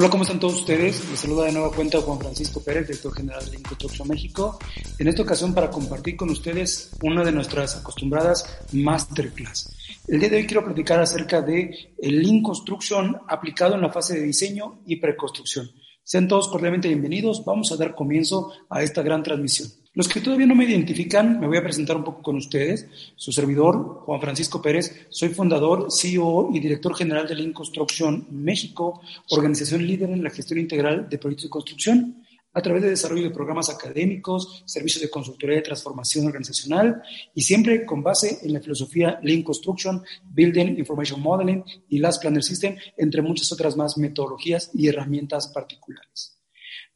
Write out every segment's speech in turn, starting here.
Hola, ¿cómo están todos ustedes? Les saluda de nueva cuenta Juan Francisco Pérez, director general de Inconstruction México. En esta ocasión para compartir con ustedes una de nuestras acostumbradas masterclass. El día de hoy quiero platicar acerca de el Lean Construction aplicado en la fase de diseño y preconstrucción. Sean todos cordialmente bienvenidos. Vamos a dar comienzo a esta gran transmisión. Los que todavía no me identifican, me voy a presentar un poco con ustedes. Su servidor, Juan Francisco Pérez, soy fundador, CEO y director general de Lean Construction México, organización líder en la gestión integral de proyectos de construcción a través de desarrollo de programas académicos, servicios de consultoría de transformación organizacional y siempre con base en la filosofía Lean Construction, Building Information Modeling y Last Planner System, entre muchas otras más metodologías y herramientas particulares.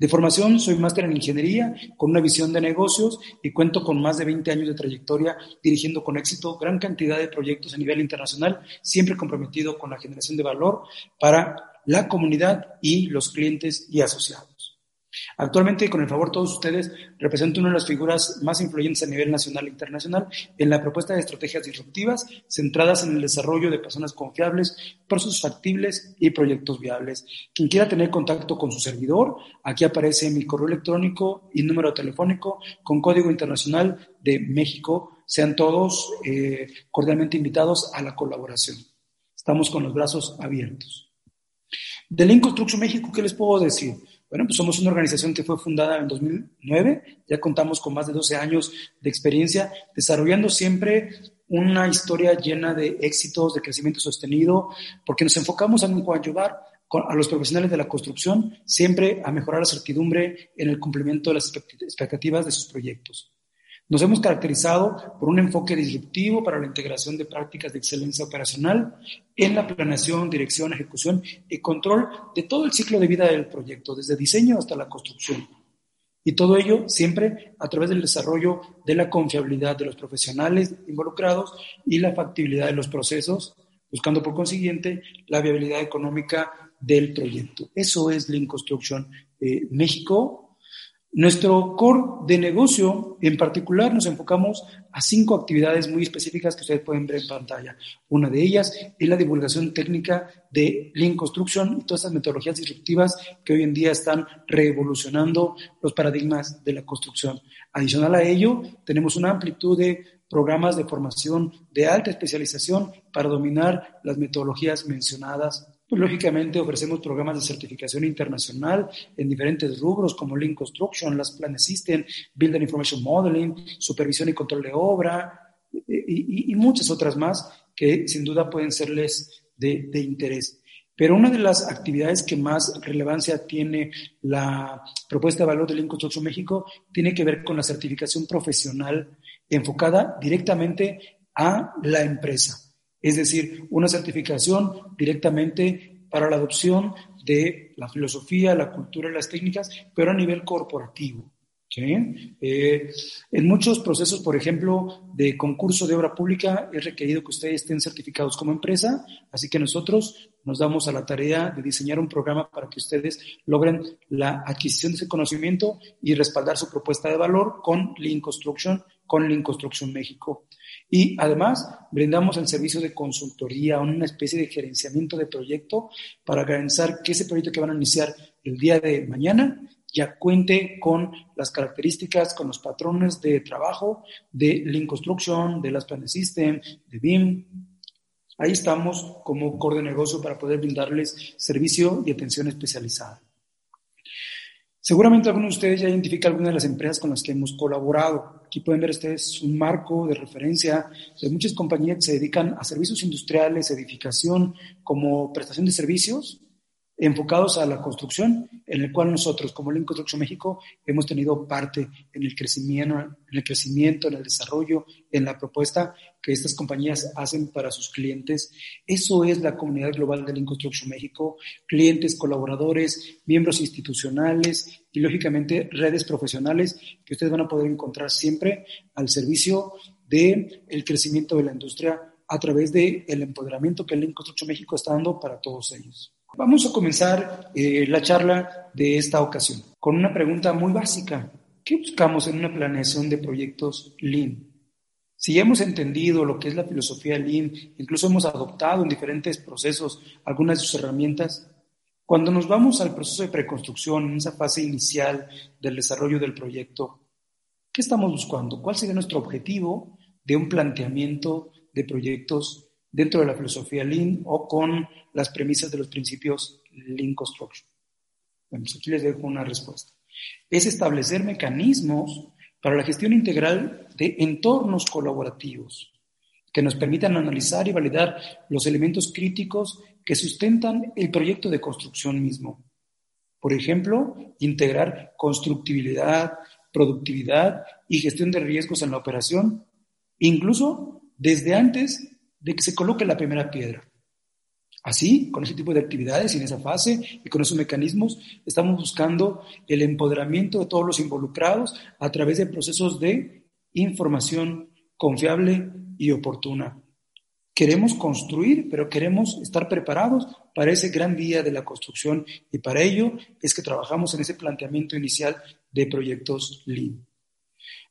De formación, soy máster en ingeniería con una visión de negocios y cuento con más de 20 años de trayectoria dirigiendo con éxito gran cantidad de proyectos a nivel internacional, siempre comprometido con la generación de valor para la comunidad y los clientes y asociados. Actualmente, con el favor de todos ustedes, represento una de las figuras más influyentes a nivel nacional e internacional en la propuesta de estrategias disruptivas centradas en el desarrollo de personas confiables, procesos factibles y proyectos viables. Quien quiera tener contacto con su servidor, aquí aparece mi correo electrónico y número telefónico con código internacional de México. Sean todos eh, cordialmente invitados a la colaboración. Estamos con los brazos abiertos. De Link Construction México, ¿qué les puedo decir? Bueno, pues somos una organización que fue fundada en 2009, ya contamos con más de 12 años de experiencia, desarrollando siempre una historia llena de éxitos, de crecimiento sostenido, porque nos enfocamos en coadyuvar a los profesionales de la construcción siempre a mejorar la certidumbre en el cumplimiento de las expectativas de sus proyectos. Nos hemos caracterizado por un enfoque disruptivo para la integración de prácticas de excelencia operacional en la planeación, dirección, ejecución y control de todo el ciclo de vida del proyecto, desde diseño hasta la construcción. Y todo ello siempre a través del desarrollo de la confiabilidad de los profesionales involucrados y la factibilidad de los procesos, buscando por consiguiente la viabilidad económica del proyecto. Eso es Lean Construction eh, México nuestro core de negocio, en particular, nos enfocamos a cinco actividades muy específicas que ustedes pueden ver en pantalla. Una de ellas es la divulgación técnica de Lean Construction y todas estas metodologías disruptivas que hoy en día están revolucionando los paradigmas de la construcción. Adicional a ello, tenemos una amplitud de programas de formación de alta especialización para dominar las metodologías mencionadas lógicamente ofrecemos programas de certificación internacional en diferentes rubros como Lean Construction, las Planes System, Building Information Modeling, supervisión y control de obra y, muchas otras más que sin duda pueden serles de, interés. Pero una de las actividades que más relevancia tiene la propuesta de valor de Lean Construction México tiene que ver con la certificación profesional enfocada directamente a la empresa es decir, una certificación directamente para la adopción de la filosofía, la cultura y las técnicas, pero a nivel corporativo. Eh, en muchos procesos, por ejemplo, de concurso de obra pública, es requerido que ustedes estén certificados como empresa, así que nosotros nos damos a la tarea de diseñar un programa para que ustedes logren la adquisición de ese conocimiento y respaldar su propuesta de valor con Lean Construction, con Lean Construction México. Y además brindamos el servicio de consultoría, una especie de gerenciamiento de proyecto para garantizar que ese proyecto que van a iniciar el día de mañana ya cuente con las características, con los patrones de trabajo de Lean Construction, de las Planes System, de BIM. Ahí estamos como core de negocio para poder brindarles servicio y atención especializada. Seguramente algunos de ustedes ya identifican algunas de las empresas con las que hemos colaborado. Aquí pueden ver ustedes un marco de referencia de muchas compañías que se dedican a servicios industriales, edificación, como prestación de servicios, enfocados a la construcción, en el cual nosotros, como Link Construction México, hemos tenido parte en el crecimiento, en el crecimiento, en el desarrollo, en la propuesta que estas compañías hacen para sus clientes. Eso es la comunidad global de Link Construction México, clientes, colaboradores, miembros institucionales y, lógicamente, redes profesionales que ustedes van a poder encontrar siempre al servicio del el crecimiento de la industria a través del el empoderamiento que Link Construction México está dando para todos ellos. Vamos a comenzar eh, la charla de esta ocasión con una pregunta muy básica. ¿Qué buscamos en una planeación de proyectos Lean? Si ya hemos entendido lo que es la filosofía Lean, incluso hemos adoptado en diferentes procesos algunas de sus herramientas, cuando nos vamos al proceso de preconstrucción, en esa fase inicial del desarrollo del proyecto, ¿qué estamos buscando? ¿Cuál sería nuestro objetivo de un planteamiento de proyectos dentro de la filosofía Lean o con las premisas de los principios Lean Construction? Bueno, pues aquí les dejo una respuesta. Es establecer mecanismos para la gestión integral de entornos colaborativos que nos permitan analizar y validar los elementos críticos que sustentan el proyecto de construcción mismo. Por ejemplo, integrar constructibilidad, productividad y gestión de riesgos en la operación, incluso desde antes de que se coloque la primera piedra. Así, con ese tipo de actividades y en esa fase y con esos mecanismos, estamos buscando el empoderamiento de todos los involucrados a través de procesos de información confiable y oportuna. Queremos construir, pero queremos estar preparados para ese gran día de la construcción y para ello es que trabajamos en ese planteamiento inicial de proyectos Lean.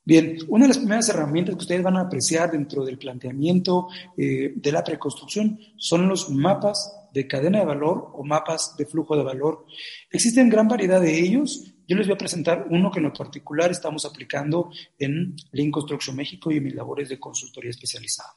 Bien, una de las primeras herramientas que ustedes van a apreciar dentro del planteamiento eh, de la preconstrucción son los mapas de cadena de valor o mapas de flujo de valor. Existen gran variedad de ellos. Yo les voy a presentar uno que en lo particular estamos aplicando en Lean Construction México y en mis labores de consultoría especializada.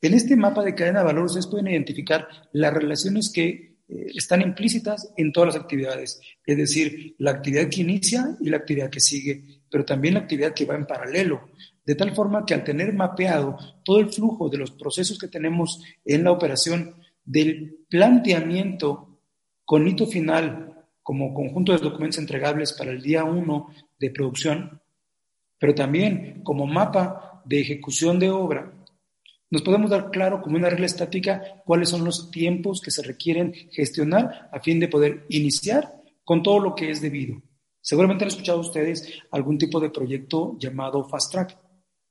En este mapa de cadena de valor ustedes pueden identificar las relaciones que eh, están implícitas en todas las actividades, es decir, la actividad que inicia y la actividad que sigue pero también la actividad que va en paralelo, de tal forma que al tener mapeado todo el flujo de los procesos que tenemos en la operación, del planteamiento con hito final como conjunto de documentos entregables para el día 1 de producción, pero también como mapa de ejecución de obra, nos podemos dar claro como una regla estática cuáles son los tiempos que se requieren gestionar a fin de poder iniciar con todo lo que es debido. Seguramente han escuchado ustedes algún tipo de proyecto llamado Fast Track.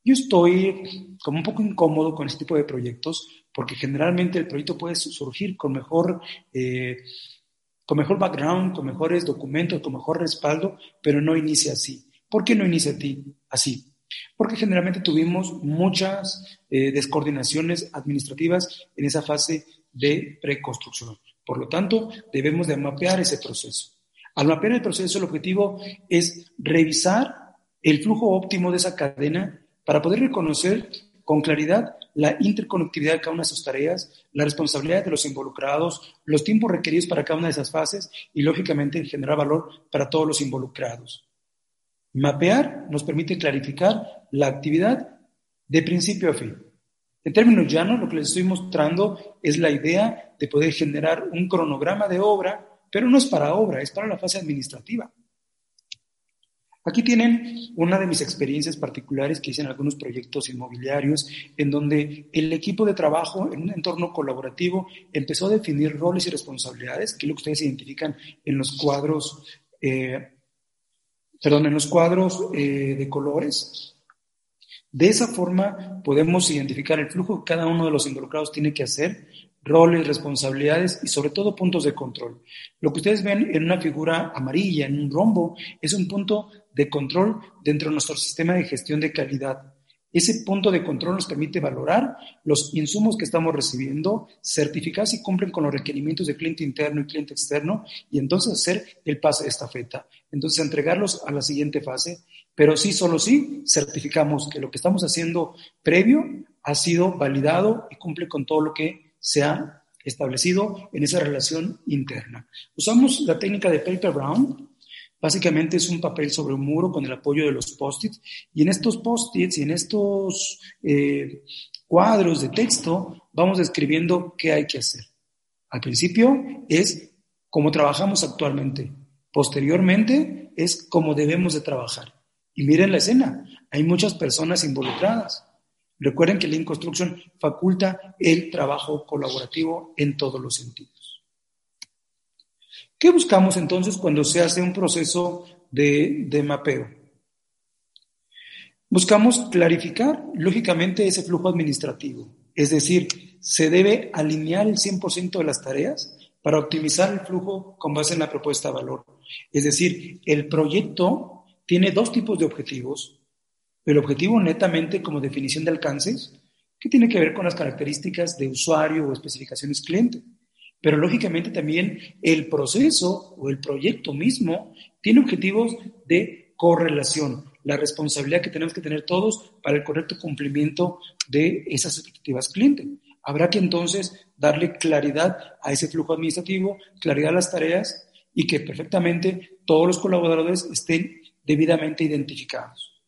Yo estoy como un poco incómodo con este tipo de proyectos porque generalmente el proyecto puede surgir con mejor, eh, con mejor background, con mejores documentos, con mejor respaldo, pero no inicia así. ¿Por qué no inicia así? Porque generalmente tuvimos muchas eh, descoordinaciones administrativas en esa fase de preconstrucción. Por lo tanto, debemos de mapear ese proceso. Al mapear el proceso, el objetivo es revisar el flujo óptimo de esa cadena para poder reconocer con claridad la interconectividad de cada una de sus tareas, la responsabilidad de los involucrados, los tiempos requeridos para cada una de esas fases y, lógicamente, generar valor para todos los involucrados. Mapear nos permite clarificar la actividad de principio a fin. En términos llanos, lo que les estoy mostrando es la idea de poder generar un cronograma de obra pero no es para obra, es para la fase administrativa. Aquí tienen una de mis experiencias particulares que hice en algunos proyectos inmobiliarios, en donde el equipo de trabajo en un entorno colaborativo empezó a definir roles y responsabilidades, que es lo que ustedes identifican en los cuadros, eh, perdón, en los cuadros eh, de colores. De esa forma podemos identificar el flujo que cada uno de los involucrados tiene que hacer roles, responsabilidades y sobre todo puntos de control. Lo que ustedes ven en una figura amarilla, en un rombo, es un punto de control dentro de nuestro sistema de gestión de calidad. Ese punto de control nos permite valorar los insumos que estamos recibiendo, certificar si cumplen con los requerimientos de cliente interno y cliente externo y entonces hacer el pase de estafeta. Entonces entregarlos a la siguiente fase, pero sí, solo sí, certificamos que lo que estamos haciendo previo ha sido validado y cumple con todo lo que se ha establecido en esa relación interna. Usamos la técnica de paper brown. Básicamente es un papel sobre un muro con el apoyo de los post-its. Y en estos post-its y en estos eh, cuadros de texto vamos describiendo qué hay que hacer. Al principio es como trabajamos actualmente. Posteriormente es como debemos de trabajar. Y miren la escena, hay muchas personas involucradas. Recuerden que Lean Construction faculta el trabajo colaborativo en todos los sentidos. ¿Qué buscamos entonces cuando se hace un proceso de, mapeo? Buscamos clarificar, lógicamente, ese flujo administrativo. Es decir, se debe alinear el 100% de las tareas para optimizar el flujo con base en la propuesta de valor. Es decir, el proyecto tiene dos tipos de objetivos. El objetivo netamente como definición de alcances, que tiene que ver con las características de usuario o especificaciones cliente. Pero lógicamente también el proceso o el proyecto mismo tiene objetivos de correlación, la responsabilidad que tenemos que tener todos para el correcto cumplimiento de esas expectativas cliente. Habrá que entonces darle claridad a ese flujo administrativo, claridad a las tareas y que perfectamente todos los colaboradores estén debidamente identificados.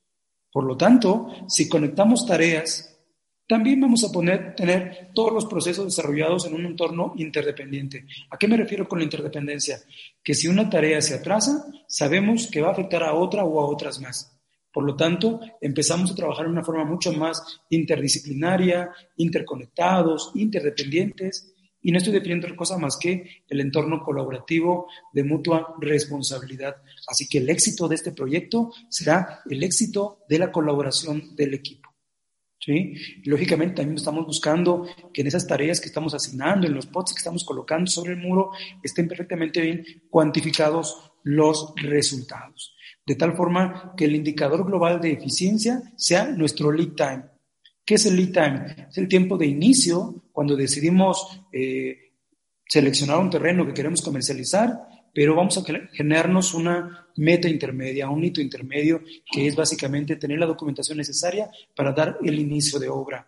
Por lo tanto, si conectamos tareas, también vamos a poner, tener todos los procesos desarrollados en un entorno interdependiente. ¿A qué me refiero con la interdependencia? Que si una tarea se atrasa, sabemos que va a afectar a otra o a otras más. Por lo tanto, empezamos a trabajar de una forma mucho más interdisciplinaria, interconectados, interdependientes, y no estoy definiendo otra cosa más que el entorno colaborativo de mutua responsabilidad. Así que el éxito de este proyecto será el éxito de la colaboración del equipo. ¿Sí? lógicamente también estamos buscando que en esas tareas que estamos asignando, en los pods que estamos colocando sobre el muro, estén perfectamente bien cuantificados los resultados de tal forma que el indicador global de eficiencia sea nuestro lead time. ¿Qué es el lead time? Es el tiempo de inicio cuando decidimos eh, seleccionar un terreno que queremos comercializar, pero vamos a generarnos una meta intermedia, un hito intermedio, que es básicamente tener la documentación necesaria para dar el inicio de obra.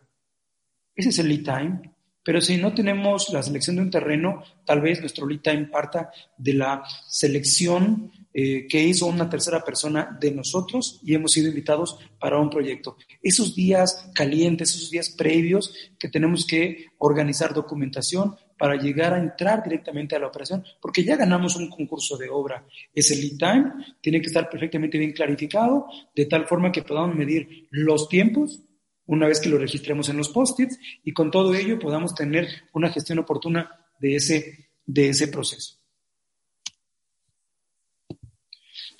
Ese es el lead time. Pero si no tenemos la selección de un terreno, tal vez nuestro lead time parta de la selección eh, que hizo una tercera persona de nosotros y hemos sido invitados para un proyecto. Esos días calientes, esos días previos que tenemos que organizar documentación para llegar a entrar directamente a la operación, porque ya ganamos un concurso de obra. Ese lead time tiene que estar perfectamente bien clarificado, de tal forma que podamos medir los tiempos una vez que lo registremos en los post-its y con todo ello podamos tener una gestión oportuna de ese, de ese proceso.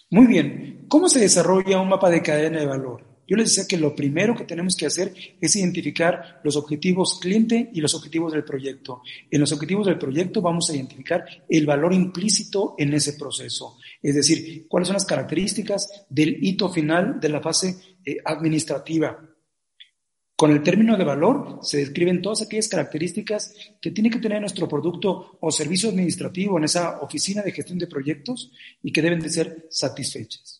Muy bien, ¿cómo se desarrolla un mapa de cadena de valor? Yo les decía que lo primero que tenemos que hacer es identificar los objetivos cliente y los objetivos del proyecto. En los objetivos del proyecto vamos a identificar el valor implícito en ese proceso, es decir, cuáles son las características del hito final de la fase eh, administrativa. Con el término de valor se describen todas aquellas características que tiene que tener nuestro producto o servicio administrativo en esa oficina de gestión de proyectos y que deben de ser satisfechas.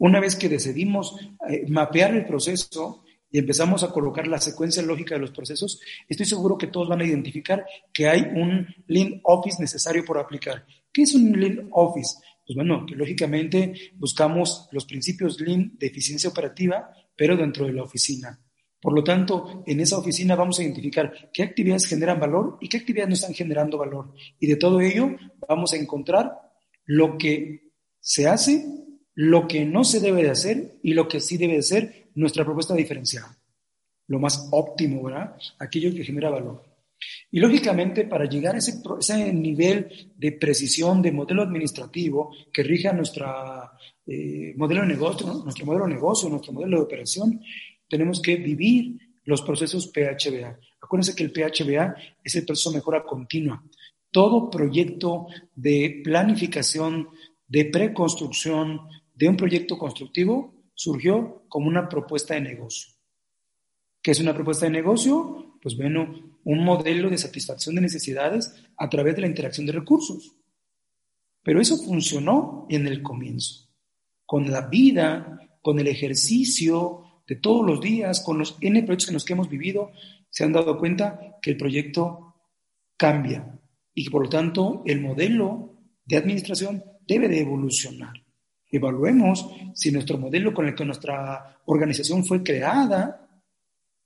Una vez que decidimos eh, mapear el proceso y empezamos a colocar la secuencia lógica de los procesos, estoy seguro que todos van a identificar que hay un Lean Office necesario por aplicar. ¿Qué es un Lean Office? Pues bueno, que lógicamente buscamos los principios Lean de eficiencia operativa, pero dentro de la oficina. Por lo tanto, en esa oficina vamos a identificar qué actividades generan valor y qué actividades no están generando valor. Y de todo ello vamos a encontrar lo que se hace, lo que no se debe de hacer y lo que sí debe de ser nuestra propuesta diferenciada. Lo más óptimo, ¿verdad? Aquello que genera valor. Y lógicamente, para llegar a ese, nivel de precisión de modelo administrativo que rija nuestra eh, modelo de negocio, nuestro modelo de negocio, nuestro modelo de operación, tenemos que vivir los procesos PHBA. Acuérdense que el PHBA es el proceso de mejora continua. Todo proyecto de planificación, de preconstrucción, de un proyecto constructivo, surgió como una propuesta de negocio. ¿Qué es una propuesta de negocio? Pues bueno, un modelo de satisfacción de necesidades a través de la interacción de recursos. Pero eso funcionó en el comienzo. Con la vida, con el ejercicio, de todos los días, con los N proyectos que nos que hemos vivido, se han dado cuenta que el proyecto cambia y que por lo tanto el modelo de administración debe de evolucionar. Evaluemos si nuestro modelo con el que nuestra organización fue creada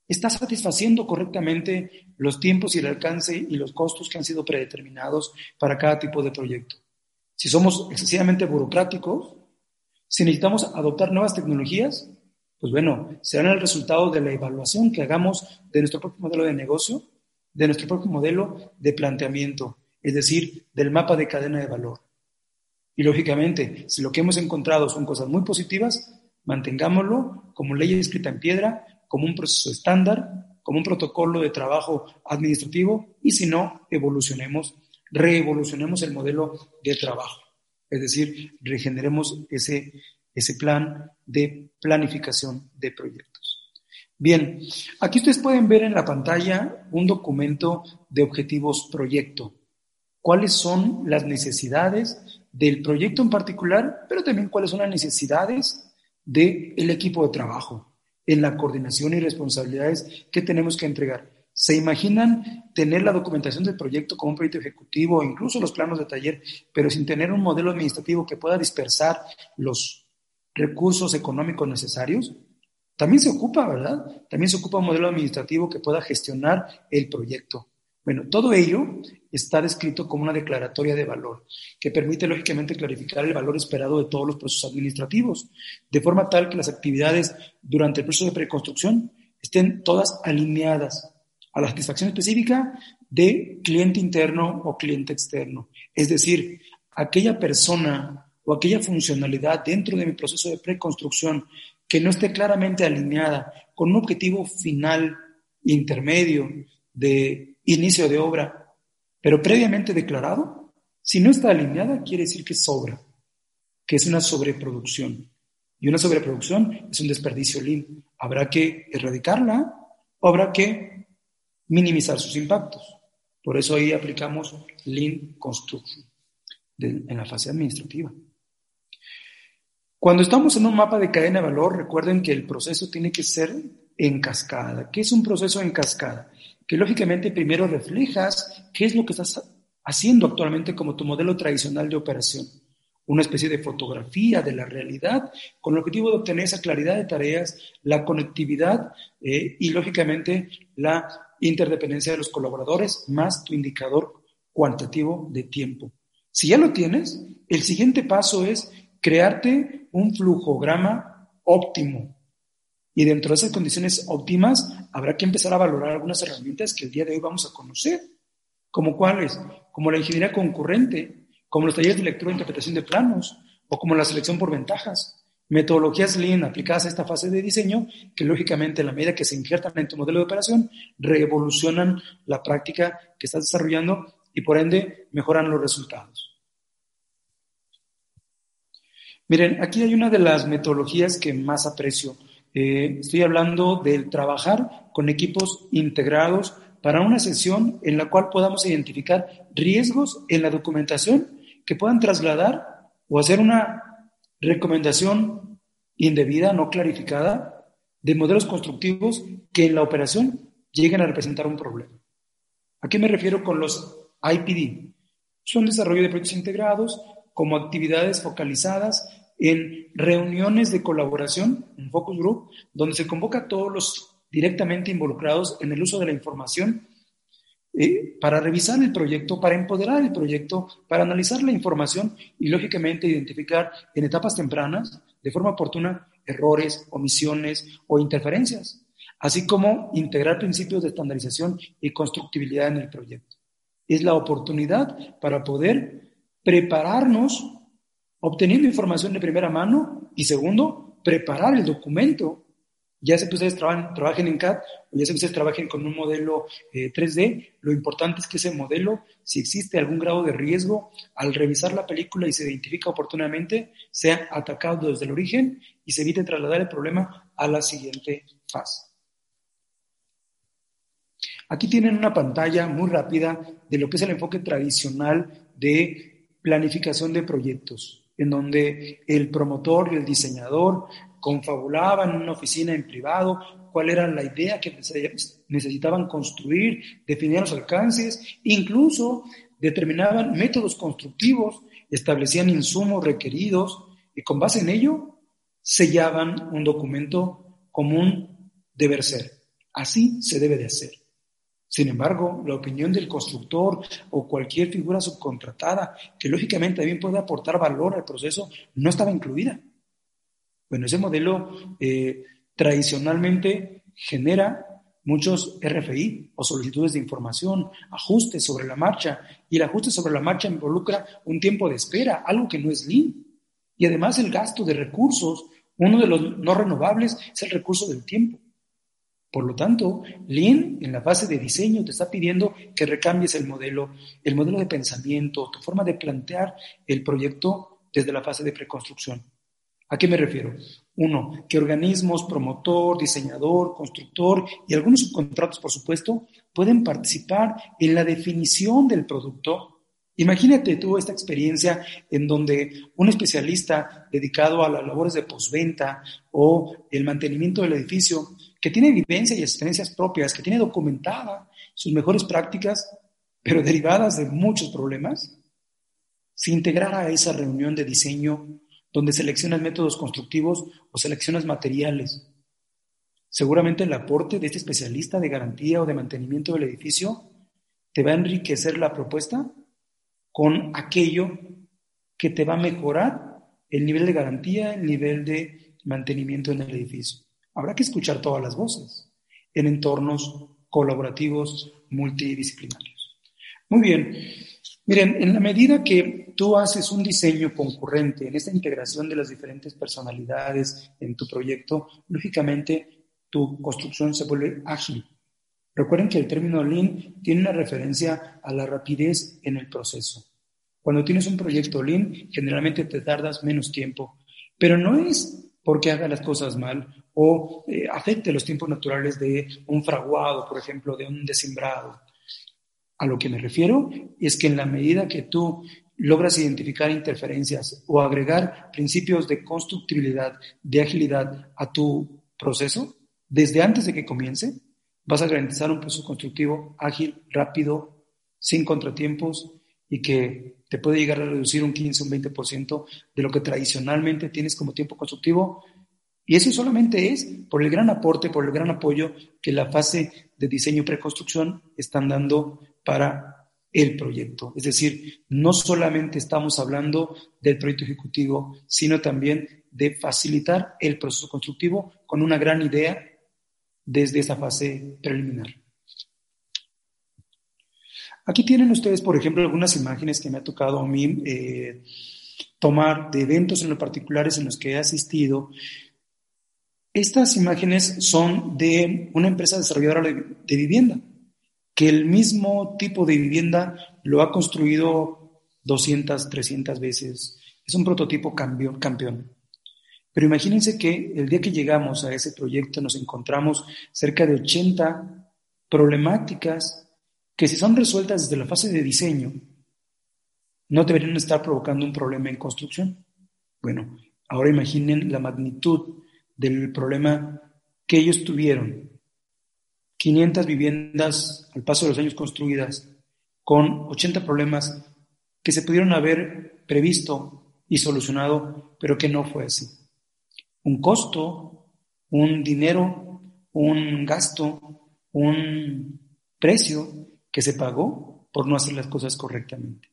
está satisfaciendo correctamente los tiempos y el alcance y los costos que han sido predeterminados para cada tipo de proyecto. Si somos excesivamente burocráticos, si necesitamos adoptar nuevas tecnologías, pues bueno, serán el resultado de la evaluación que hagamos de nuestro propio modelo de negocio, de nuestro propio modelo de planteamiento, es decir, del mapa de cadena de valor. Y lógicamente, si lo que hemos encontrado son cosas muy positivas, mantengámoslo como ley escrita en piedra, como un proceso estándar, como un protocolo de trabajo administrativo y si no, evolucionemos, reevolucionemos el modelo de trabajo. Es decir, regeneremos ese, ese plan de planificación de proyectos. Bien, aquí ustedes pueden ver en la pantalla un documento de objetivos proyecto. ¿Cuáles son las necesidades del proyecto en particular, pero también cuáles son las necesidades del equipo de trabajo en la coordinación y responsabilidades que tenemos que entregar. ¿Se imaginan tener la documentación del proyecto como un proyecto ejecutivo o incluso los planos de taller, pero sin tener un modelo administrativo que pueda dispersar los recursos económicos necesarios? También se ocupa, ¿verdad? También se ocupa un modelo administrativo que pueda gestionar el proyecto. Bueno, todo ello está descrito como una declaratoria de valor, que permite lógicamente clarificar el valor esperado de todos los procesos administrativos, de forma tal que las actividades durante el proceso de preconstrucción estén todas alineadas a la satisfacción específica de cliente interno o cliente externo. Es decir, aquella persona o aquella funcionalidad dentro de mi proceso de preconstrucción que no esté claramente alineada con un objetivo final intermedio de inicio de obra, pero previamente declarado, si no está alineada, quiere decir que sobra, que es una sobreproducción. Y una sobreproducción es un desperdicio lean. Habrá que erradicarla o habrá que minimizar sus impactos. Por eso ahí aplicamos Lean Construction en la fase administrativa. Cuando estamos en un mapa de cadena de valor, recuerden que el proceso tiene que ser en cascada. ¿Qué es un proceso en cascada? Que lógicamente primero reflejas qué es lo que estás haciendo actualmente como tu modelo tradicional de operación. Una especie de fotografía de la realidad con el objetivo de obtener esa claridad de tareas, la conectividad eh, y lógicamente la interdependencia de los colaboradores más tu indicador cuantitativo de tiempo. Si ya lo tienes, el siguiente paso es crearte un flujograma óptimo, y dentro de esas condiciones óptimas, habrá que empezar a valorar algunas herramientas que el día de hoy vamos a conocer. ¿Como cuáles? Como la ingeniería concurrente, como los talleres de lectura e interpretación de planos, o como la selección por ventajas. Metodologías Lean aplicadas a esta fase de diseño, que lógicamente a la medida que se injertan en tu modelo de operación, revolucionan la práctica que estás desarrollando y por ende mejoran los resultados. Miren, aquí hay una de las metodologías que más aprecio eh, estoy hablando del trabajar con equipos integrados para una sesión en la cual podamos identificar riesgos en la documentación que puedan trasladar o hacer una recomendación indebida, no clarificada, de modelos constructivos que en la operación lleguen a representar un problema. ¿A qué me refiero con los IPD? Son desarrollo de proyectos integrados como actividades focalizadas en reuniones de colaboración, un focus group, donde se convoca a todos los directamente involucrados en el uso de la información eh, para revisar el proyecto, para empoderar el proyecto, para analizar la información y, lógicamente, identificar en etapas tempranas, de forma oportuna, errores, omisiones o interferencias, así como integrar principios de estandarización y constructibilidad en el proyecto. Es la oportunidad para poder prepararnos obteniendo información de primera mano y segundo, preparar el documento. Ya sé que ustedes trabajen en CAD o ya sé que ustedes trabajen con un modelo 3D, eh, lo importante es que ese modelo, si existe algún grado de riesgo, al revisar la película y se identifica oportunamente, sea atacado desde el origen y se evite trasladar el problema a la siguiente fase. Aquí tienen una pantalla muy rápida de lo que es el enfoque tradicional de planificación de proyectos en donde el promotor y el diseñador confabulaban en una oficina en privado cuál era la idea que necesitaban construir, definían los alcances, incluso determinaban métodos constructivos, establecían insumos requeridos y con base en ello sellaban un documento común deber ser. Así se debe de hacer. Sin embargo, la opinión del constructor o cualquier figura subcontratada, que lógicamente también puede aportar valor al proceso, no estaba incluida. Bueno, ese modelo eh, tradicionalmente genera muchos RFI o solicitudes de información, ajustes sobre la marcha, y el ajuste sobre la marcha involucra un tiempo de espera, algo que no es Lean. Y además el gasto de recursos, uno de los no renovables es el recurso del tiempo. Por lo tanto, Lean en la fase de diseño te está pidiendo que recambies el modelo, el modelo de pensamiento, tu forma de plantear el proyecto desde la fase de preconstrucción. ¿A qué me refiero? Uno, que organismos, promotor, diseñador, constructor y algunos subcontratos, por supuesto, pueden participar en la definición del producto. Imagínate tú esta experiencia en donde un especialista dedicado a las labores de postventa o el mantenimiento del edificio, que tiene vivencia y experiencias propias, que tiene documentada sus mejores prácticas, pero derivadas de muchos problemas, se integrara a esa reunión de diseño donde seleccionas métodos constructivos o seleccionas materiales. Seguramente el aporte de este especialista de garantía o de mantenimiento del edificio te va a enriquecer la propuesta con aquello que te va a mejorar el nivel de garantía, el nivel de mantenimiento en el edificio. Habrá que escuchar todas las voces en entornos colaborativos multidisciplinarios. Muy bien, Miren, en la medida que tú haces un diseño concurrente en esta integración de las diferentes personalidades en tu proyecto, lógicamente tu construcción se vuelve ágil. Recuerden que el término Lean tiene una referencia a la rapidez en el proceso. Cuando tienes un proyecto Lean, generalmente te tardas menos tiempo, pero no es porque haga las cosas mal o eh, afecte los tiempos naturales de un fraguado, por ejemplo, de un desimbrado. A lo que me refiero es que en la medida que tú logras identificar interferencias o agregar principios de constructibilidad, de agilidad a tu proceso, desde antes de que comience, vas a garantizar un proceso constructivo ágil, rápido, sin contratiempos y que te puede llegar a reducir un 15 o un 20% de lo que tradicionalmente tienes como tiempo constructivo. Y eso solamente es por el gran aporte, por el gran apoyo que la fase de diseño y preconstrucción están dando para el proyecto. Es decir, no solamente estamos hablando del proyecto ejecutivo, sino también de facilitar el proceso constructivo con una gran idea desde esa fase preliminar. Aquí tienen ustedes, por ejemplo, algunas imágenes que me ha tocado a mí eh, tomar de eventos en los particulares en los que he asistido. Estas imágenes son de una empresa desarrolladora de vivienda que el mismo tipo de vivienda lo ha construido 200, 300 veces. Es un prototipo campeón. campeón. Pero imagínense que el día que llegamos a ese proyecto nos encontramos cerca de 80 problemáticas que si son resueltas desde la fase de diseño, no deberían estar provocando un problema en construcción. Bueno, ahora imaginen la magnitud del problema que ellos tuvieron 500 viviendas al paso de los años construidas, con 80 problemas que se pudieron haber previsto y solucionado, pero que no fue así. Un costo, un dinero, un gasto, un precio que se pagó por no hacer las cosas correctamente.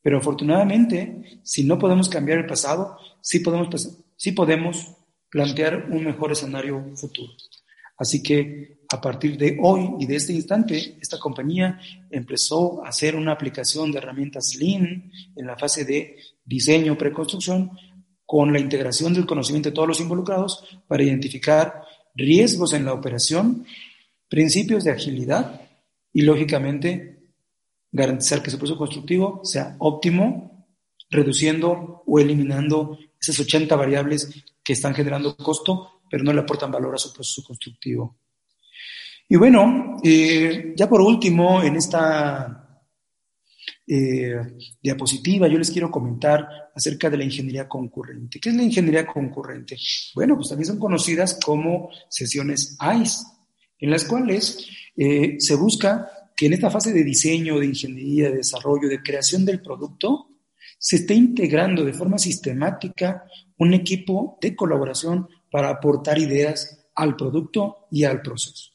Pero afortunadamente, si no podemos cambiar el pasado, sí podemos, sí podemos plantear un mejor escenario futuro. Así que a partir de hoy y de este instante, esta compañía empezó a hacer una aplicación de herramientas Lean en la fase de diseño, preconstrucción, con la integración del conocimiento de todos los involucrados para identificar riesgos en la operación, principios de agilidad y, lógicamente, garantizar que su proceso constructivo sea óptimo, reduciendo o eliminando esas 80 variables que están generando costo pero no le aportan valor a su proceso constructivo. Y bueno, eh, ya por último, en esta eh, diapositiva yo les quiero comentar acerca de la ingeniería concurrente. ¿Qué es la ingeniería concurrente? Bueno, pues también son conocidas como sesiones ICE, en las cuales eh, se busca que en esta fase de diseño, de ingeniería, de desarrollo, de creación del producto, se esté integrando de forma sistemática un equipo de colaboración para aportar ideas al producto y al proceso.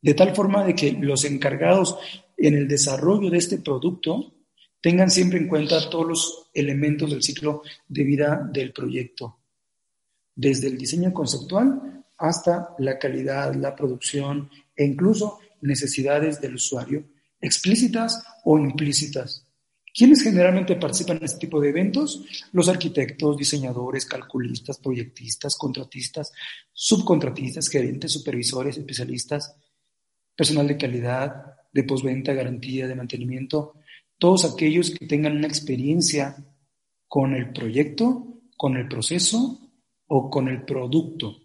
de tal forma de que los encargados en el desarrollo de este producto tengan siempre en cuenta todos los elementos del ciclo de vida del proyecto, desde el diseño conceptual hasta la calidad, la producción e incluso necesidades del usuario, explícitas o implícitas. ¿Quiénes generalmente participan en este tipo de eventos? Los arquitectos, diseñadores, calculistas, proyectistas, contratistas, subcontratistas, gerentes, supervisores, especialistas, personal de calidad, de postventa, garantía, de mantenimiento, todos aquellos que tengan una experiencia con el proyecto, con el proceso o con el producto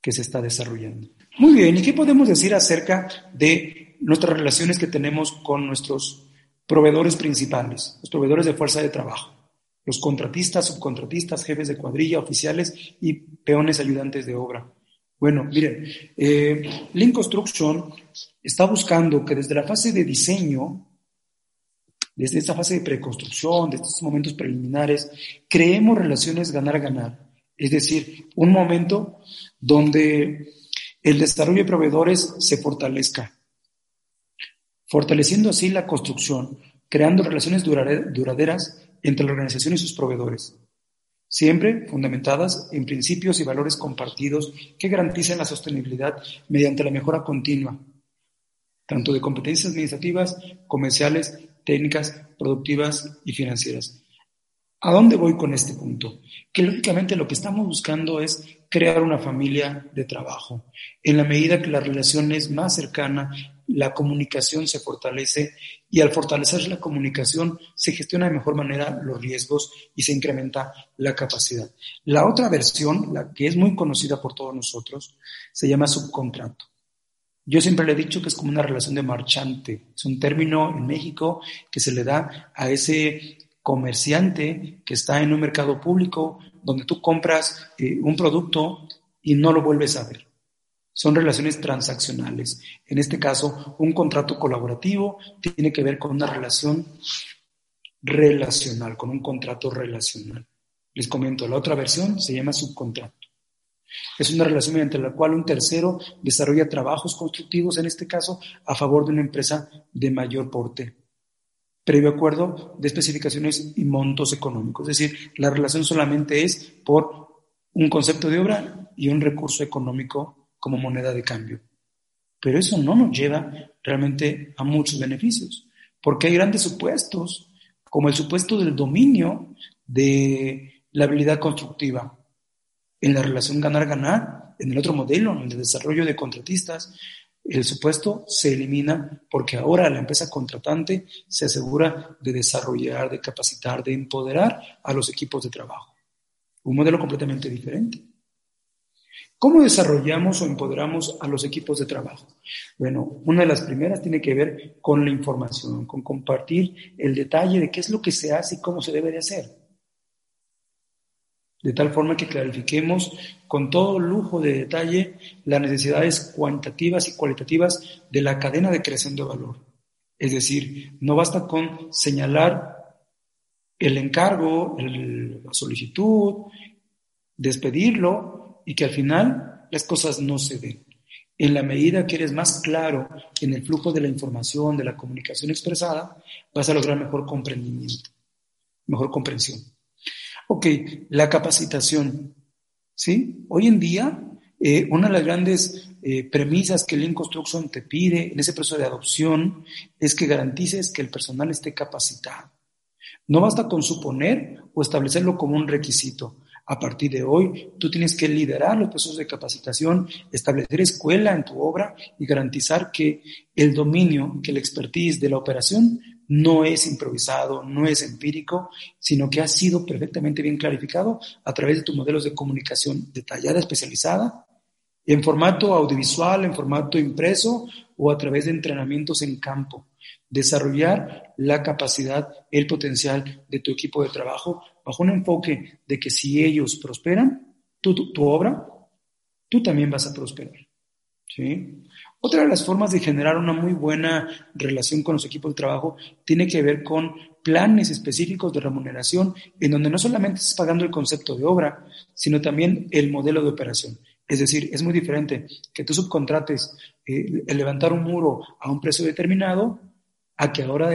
que se está desarrollando. Muy bien, ¿y qué podemos decir acerca de nuestras relaciones que tenemos con nuestros proveedores principales, los proveedores de fuerza de trabajo, los contratistas, subcontratistas, jefes de cuadrilla, oficiales y peones ayudantes de obra. Bueno, miren, eh, Lean Construction está buscando que desde la fase de diseño, desde esta fase de preconstrucción, desde estos momentos preliminares, creemos relaciones ganar-ganar. Es decir, un momento donde el desarrollo de proveedores se fortalezca, fortaleciendo así la construcción, creando relaciones duraderas entre la organización y sus proveedores, siempre fundamentadas en principios y valores compartidos que garanticen la sostenibilidad mediante la mejora continua, tanto de competencias administrativas, comerciales, técnicas, productivas y financieras. ¿A dónde voy con este punto? Que lógicamente lo que estamos buscando es crear una familia de trabajo. En la medida que la relación es más cercana, la comunicación se fortalece y al fortalecer la comunicación se gestiona de mejor manera los riesgos y se incrementa la capacidad. La otra versión, la que es muy conocida por todos nosotros, se llama subcontrato. Yo siempre le he dicho que es como una relación de marchante. Es un término en México que se le da a ese comerciante que está en un mercado público donde tú compras eh, un producto y no lo vuelves a ver. Son relaciones transaccionales. En este caso, un contrato colaborativo tiene que ver con una relación relacional, con un contrato relacional. Les comento, la otra versión se llama subcontrato. Es una relación mediante la cual un tercero desarrolla trabajos constructivos, en este caso, a favor de una empresa de mayor porte previo acuerdo de especificaciones y montos económicos. Es decir, la relación solamente es por un concepto de obra y un recurso económico como moneda de cambio. Pero eso no nos lleva realmente a muchos beneficios, porque hay grandes supuestos, como el supuesto del dominio de la habilidad constructiva. En la relación ganar-ganar, en el otro modelo, en el de desarrollo de contratistas, el supuesto se elimina porque ahora la empresa contratante se asegura de desarrollar, de capacitar, de empoderar a los equipos de trabajo. Un modelo completamente diferente. ¿Cómo desarrollamos o empoderamos a los equipos de trabajo? Bueno, una de las primeras tiene que ver con la información, con compartir el detalle de qué es lo que se hace y cómo se debe de hacer de tal forma que clarifiquemos con todo lujo de detalle las necesidades cuantitativas y cualitativas de la cadena de creación de valor. Es decir, no basta con señalar el encargo, la solicitud, despedirlo y que al final las cosas no se den. En la medida que eres más claro en el flujo de la información, de la comunicación expresada, vas a lograr mejor comprendimiento, mejor comprensión. Ok, la capacitación. ¿sí? Hoy en día, eh, una de las grandes eh, premisas que Lean Construction te pide en ese proceso de adopción es que garantices que el personal esté capacitado. No basta con suponer o establecerlo como un requisito. A partir de hoy, tú tienes que liderar los procesos de capacitación, establecer escuela en tu obra y garantizar que el dominio, que el expertise de la operación no es improvisado, no es empírico, sino que ha sido perfectamente bien clarificado a través de tus modelos de comunicación detallada, especializada, en formato audiovisual, en formato impreso o a través de entrenamientos en campo. Desarrollar la capacidad, el potencial de tu equipo de trabajo bajo un enfoque de que si ellos prosperan, tu, tu obra, tú también vas a prosperar. ¿sí? Otra de las formas de generar una muy buena relación con los equipos de trabajo tiene que ver con planes específicos de remuneración en donde no solamente estás pagando el concepto de obra, sino también el modelo de operación. Es decir, es muy diferente que tú subcontrates eh, el levantar un muro a un precio determinado a que ahora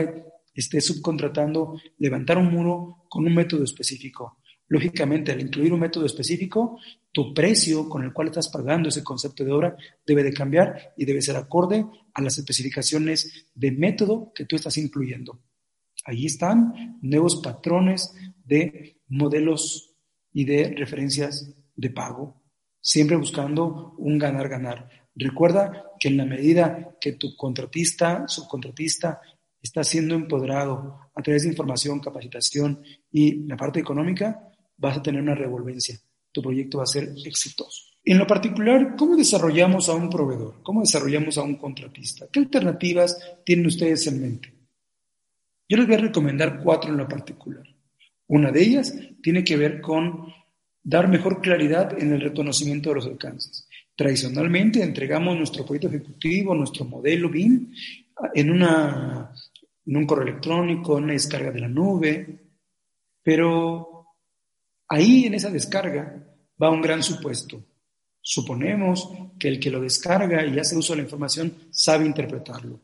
estés subcontratando levantar un muro con un método específico. Lógicamente, al incluir un método específico, tu precio con el cual estás pagando ese concepto de obra debe de cambiar y debe ser acorde a las especificaciones de método que tú estás incluyendo. Ahí están nuevos patrones de modelos y de referencias de pago, siempre buscando un ganar-ganar. Recuerda que en la medida que tu contratista, subcontratista, está siendo empoderado a través de información, capacitación y la parte económica, vas a tener una revolvencia. Tu proyecto va a ser exitoso. En lo particular, ¿cómo desarrollamos a un proveedor? ¿Cómo desarrollamos a un contratista? ¿Qué alternativas tienen ustedes en mente? Yo les voy a recomendar cuatro en lo particular. Una de ellas tiene que ver con dar mejor claridad en el reconocimiento de los alcances. Tradicionalmente entregamos nuestro proyecto ejecutivo, nuestro modelo BIM, en, una, en un correo electrónico, en una descarga de la nube, pero ahí en esa descarga va un gran supuesto. Suponemos que el que lo descarga y hace uso de la información sabe interpretarlo.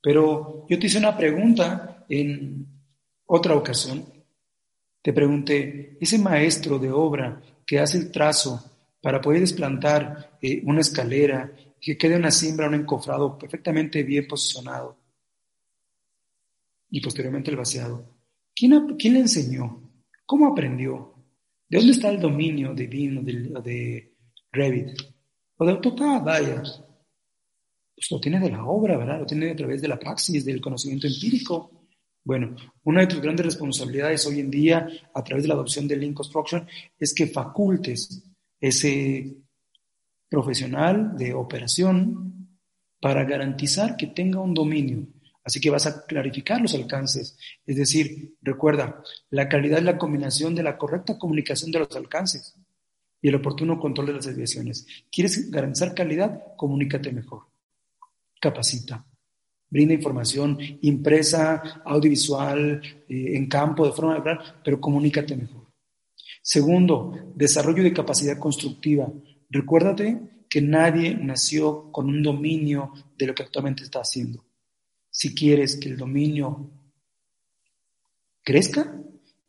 Pero yo te hice una pregunta en otra ocasión. Te pregunté, ese maestro de obra que hace el trazo para poder desplantar eh, una escalera, que quede una siembra, un encofrado perfectamente bien posicionado y posteriormente el vaciado. ¿Quién, quién le enseñó? ¿Cómo aprendió? ¿De dónde está el dominio de BIM o de, Revit? O de AutoCAD, vaya. Pues lo tiene de la obra, ¿verdad? Lo tiene a través de la praxis, del conocimiento empírico. Bueno, una de tus grandes responsabilidades hoy en día, a través de la adopción del Lean Construction, es que facultes ese profesional de operación para garantizar que tenga un dominio. Así que vas a clarificar los alcances. Es decir, recuerda, la calidad es la combinación de la correcta comunicación de los alcances y el oportuno control de las desviaciones. ¿Quieres garantizar calidad? Comunícate mejor. Capacita. Brinda información impresa, audiovisual, eh, en campo, de forma hablar, pero comunícate mejor. Segundo, desarrollo de capacidad constructiva. Recuérdate que nadie nació con un dominio de lo que actualmente está haciendo. Si quieres que el dominio crezca,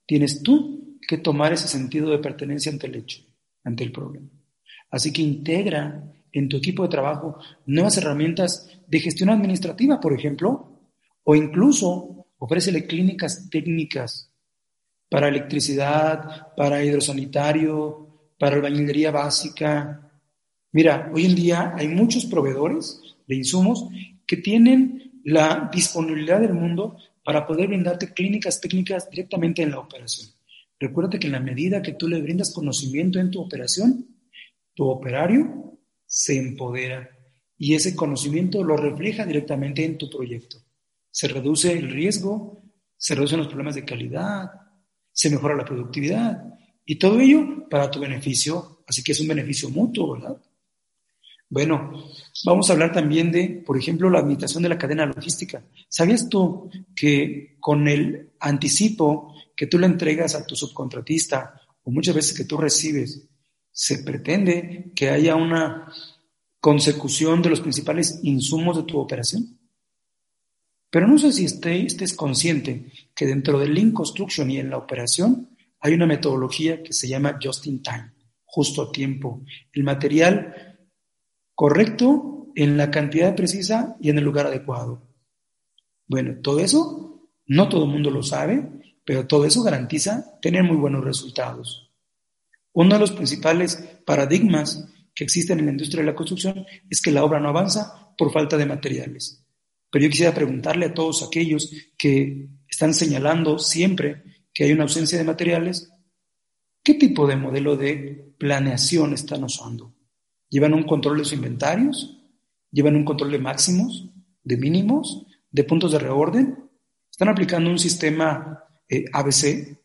tienes tú que tomar ese sentido de pertenencia ante el hecho, ante el problema. Así que integra en tu equipo de trabajo nuevas herramientas de gestión administrativa, por ejemplo, o incluso ofrécele clínicas técnicas para electricidad, para hidrosanitario, para albañilería básica. Mira, hoy en día hay muchos proveedores de insumos que tienen la disponibilidad del mundo para poder brindarte clínicas técnicas directamente en la operación. Recuerda que en la medida que tú le brindas conocimiento en tu operación, tu operario se empodera y ese conocimiento lo refleja directamente en tu proyecto. Se reduce el riesgo, se reducen los problemas de calidad, se mejora la productividad y todo ello para tu beneficio, así que es un beneficio mutuo, ¿verdad? Bueno, vamos a hablar también de, por ejemplo, la administración de la cadena logística. ¿Sabías tú que con el anticipo que tú le entregas a tu subcontratista o muchas veces que tú recibes, se pretende que haya una consecución de los principales insumos de tu operación? Pero no sé si estés consciente que dentro del Lean Construction y en la operación hay una metodología que se llama Just in Time, justo a tiempo. El material correcto en la cantidad precisa y en el lugar adecuado. Bueno, todo eso no todo el mundo lo sabe, pero todo eso garantiza tener muy buenos resultados. Uno de los principales paradigmas que existen en la industria de la construcción es que la obra no avanza por falta de materiales. Pero yo quisiera preguntarle a todos aquellos que están señalando siempre que hay una ausencia de materiales, ¿qué tipo de modelo de planeación están usando? ¿Llevan un control de sus inventarios? ¿Llevan un control de máximos, de mínimos, de puntos de reorden? ¿Están aplicando un sistema eh, ABC?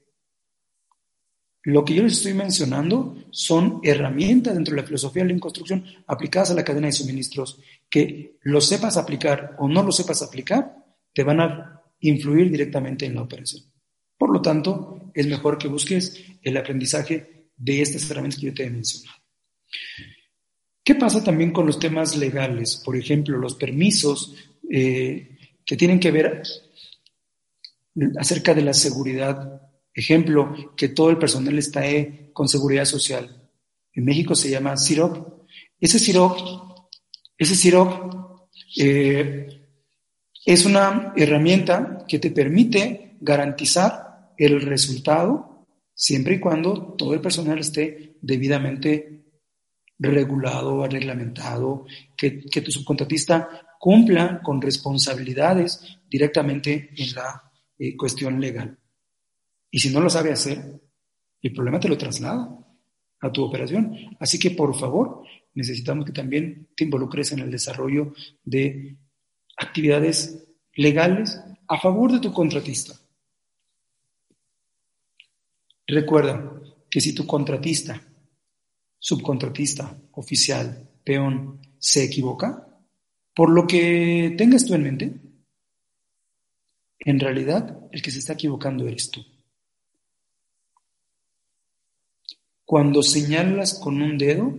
Lo que yo les estoy mencionando son herramientas dentro de la filosofía de la construcción aplicadas a la cadena de suministros que lo sepas aplicar o no lo sepas aplicar, te van a influir directamente en la operación. Por lo tanto, es mejor que busques el aprendizaje de estas herramientas que yo te he mencionado. ¿Qué pasa también con los temas legales? Por ejemplo, los permisos eh, que tienen que ver acerca de la seguridad. Ejemplo, que todo el personal está con seguridad social. En México se llama CIROP. Ese CIROP, ese eh, es una herramienta que te permite garantizar el resultado siempre y cuando todo el personal esté debidamente regulado, reglamentado, que, tu subcontratista cumpla con responsabilidades directamente en la eh, cuestión legal. Y si no lo sabe hacer, el problema te lo traslada a tu operación. Así que, por favor, necesitamos que también te involucres en el desarrollo de actividades legales a favor de tu contratista. Recuerda que si tu contratista, subcontratista, oficial, peón, se equivoca, por lo que tengas tú en mente, en realidad el que se está equivocando eres tú. Cuando señalas con un dedo,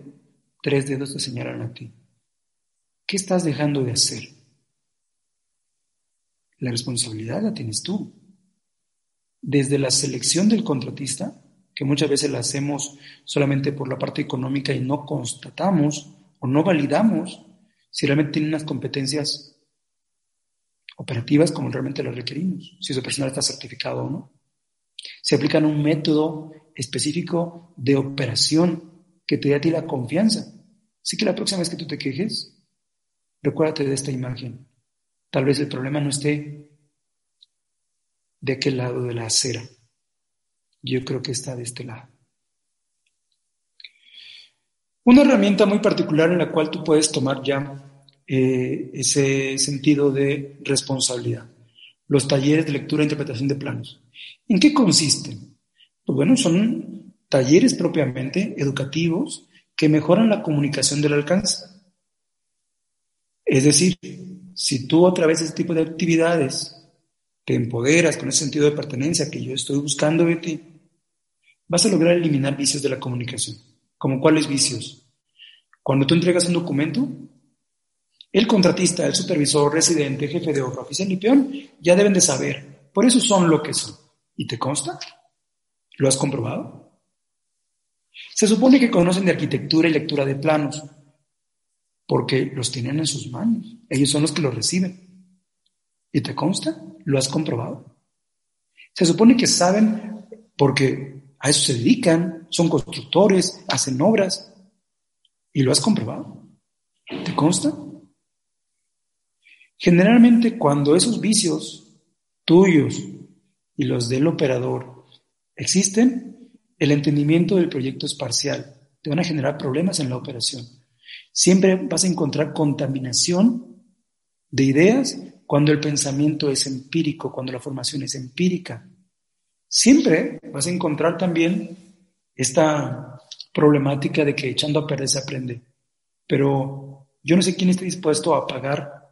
tres dedos te señalan a ti. ¿Qué estás dejando de hacer? La responsabilidad la tienes tú. Desde la selección del contratista, que muchas veces la hacemos solamente por la parte económica y no constatamos o no validamos si realmente tiene unas competencias operativas como realmente las requerimos, si su personal está certificado o no. Se aplican un método específico de operación que te dé a ti la confianza. Así que la próxima vez que tú te quejes, recuérdate de esta imagen. Tal vez el problema no esté de aquel lado de la acera. Yo creo que está de este lado. Una herramienta muy particular en la cual tú puedes tomar ya eh, ese sentido de responsabilidad. Los talleres de lectura e interpretación de planos. ¿En qué consisten? Pues bueno, son talleres propiamente educativos que mejoran la comunicación del alcance. Es decir, si tú a través de este tipo de actividades te empoderas con ese sentido de pertenencia que yo estoy buscando de ti, vas a lograr eliminar vicios de la comunicación. ¿Como cuáles vicios? Cuando tú entregas un documento, el contratista, el supervisor, residente, jefe de obra, oficial y peón, ya deben de saber. Por eso son lo que son. ¿Y te consta? ¿Lo has comprobado? Se supone que conocen de arquitectura y lectura de planos, porque los tienen en sus manos. Ellos son los que los reciben. ¿Y te consta? ¿Lo has comprobado? Se supone que saben porque a eso se dedican, son constructores, hacen obras. ¿Y lo has comprobado? ¿Te consta? Generalmente cuando esos vicios tuyos y los del operador existen, el entendimiento del proyecto es parcial. Te van a generar problemas en la operación. Siempre vas a encontrar contaminación de ideas cuando el pensamiento es empírico, cuando la formación es empírica. Siempre vas a encontrar también esta problemática de que echando a perder se aprende. Pero yo no sé quién esté dispuesto a pagar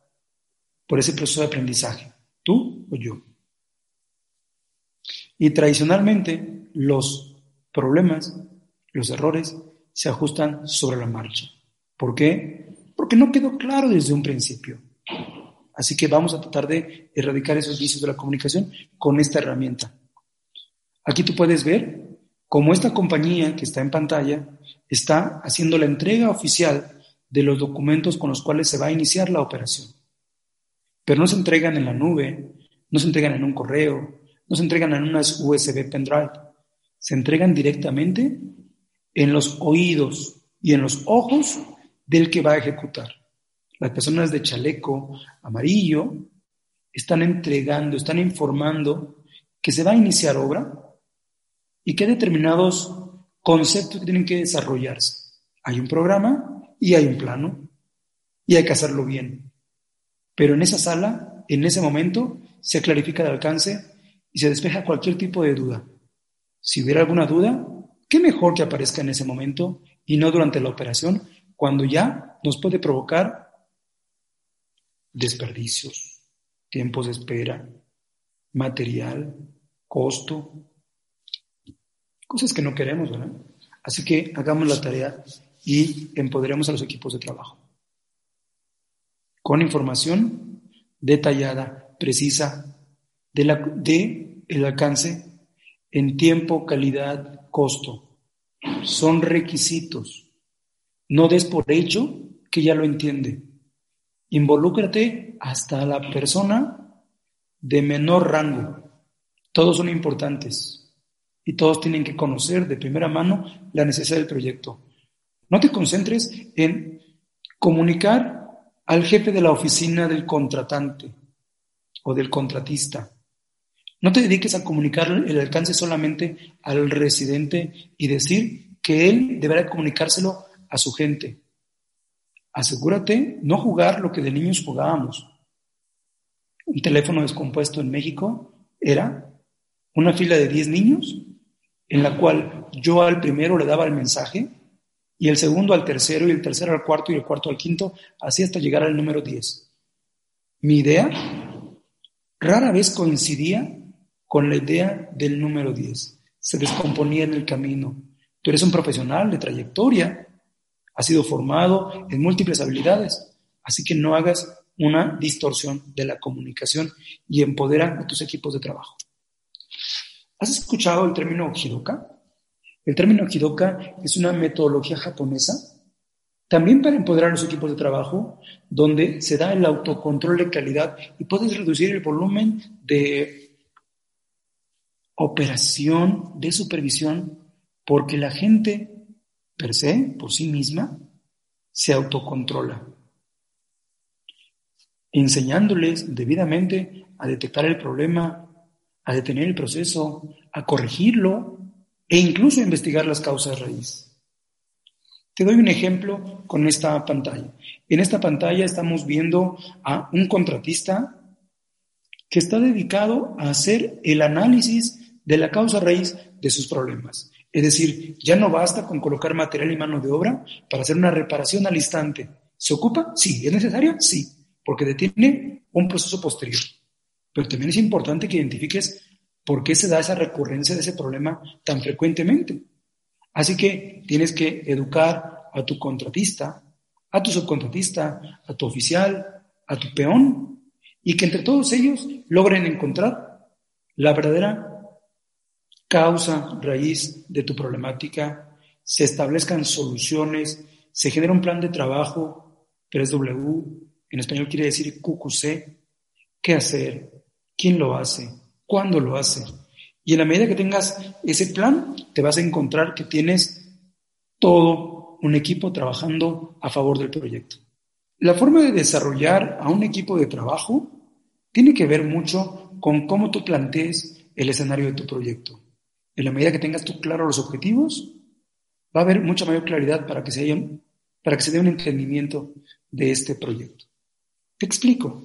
por ese proceso de aprendizaje, tú o yo. Y tradicionalmente los problemas, los errores, se ajustan sobre la marcha. ¿Por qué? Porque no quedó claro desde un principio. Así que vamos a tratar de erradicar esos vicios de la comunicación con esta herramienta. Aquí tú puedes ver cómo esta compañía que está en pantalla está haciendo la entrega oficial de los documentos con los cuales se va a iniciar la operación. Pero no se entregan en la nube, no se entregan en un correo, no se entregan en unas USB pendrive, se entregan directamente en los oídos y en los ojos del que va a ejecutar. Las personas de chaleco amarillo están entregando, están informando que se va a iniciar obra y que hay determinados conceptos que tienen que desarrollarse. Hay un programa y hay un plano y hay que hacerlo bien. Pero en esa sala, en ese momento, se clarifica el alcance y se despeja cualquier tipo de duda. Si hubiera alguna duda, qué mejor que aparezca en ese momento y no durante la operación, cuando ya nos puede provocar desperdicios, tiempos de espera, material, costo, cosas que no queremos, ¿verdad? Así que hagamos la tarea y empoderemos a los equipos de trabajo. Con información detallada, precisa, de, la, de el alcance en tiempo, calidad, costo. Son requisitos. No des por hecho que ya lo entiende. Involúcrate hasta la persona de menor rango. Todos son importantes y todos tienen que conocer de primera mano la necesidad del proyecto. No te concentres en comunicar al jefe de la oficina del contratante o del contratista. No te dediques a comunicar el alcance solamente al residente y decir que él deberá comunicárselo a su gente. Asegúrate no jugar lo que de niños jugábamos. Un teléfono descompuesto en México era una fila de 10 niños en la cual yo al primero le daba el mensaje y el segundo al tercero y el tercero al cuarto y el cuarto al quinto, así hasta llegar al número 10. Mi idea rara vez coincidía con la idea del número 10. Se descomponía en el camino. Tú eres un profesional de trayectoria, has sido formado en múltiples habilidades, así que no hagas una distorsión de la comunicación y empodera a tus equipos de trabajo. ¿Has escuchado el término Hidoka? El término Hidoka es una metodología japonesa también para empoderar a los equipos de trabajo, donde se da el autocontrol de calidad y puedes reducir el volumen de operación de supervisión porque la gente per se, por sí misma, se autocontrola, enseñándoles debidamente a detectar el problema, a detener el proceso, a corregirlo e incluso a investigar las causas raíz. Te doy un ejemplo con esta pantalla. En esta pantalla estamos viendo a un contratista que está dedicado a hacer el análisis de la causa raíz de sus problemas. Es decir, ya no basta con colocar material y mano de obra para hacer una reparación al instante. ¿Se ocupa? Sí. ¿Es necesario? Sí, porque detiene un proceso posterior. Pero también es importante que identifiques por qué se da esa recurrencia de ese problema tan frecuentemente. Así que tienes que educar a tu contratista, a tu subcontratista, a tu oficial, a tu peón, y que entre todos ellos logren encontrar la verdadera causa, raíz de tu problemática, se establezcan soluciones, se genera un plan de trabajo, 3W, en español quiere decir QQC, qué hacer, quién lo hace, cuándo lo hace. Y en la medida que tengas ese plan, te vas a encontrar que tienes todo un equipo trabajando a favor del proyecto. La forma de desarrollar a un equipo de trabajo tiene que ver mucho con cómo tú plantees el escenario de tu proyecto. En la medida que tengas tú claro los objetivos, va a haber mucha mayor claridad para que se, para que se dé un entendimiento de este proyecto. Te explico.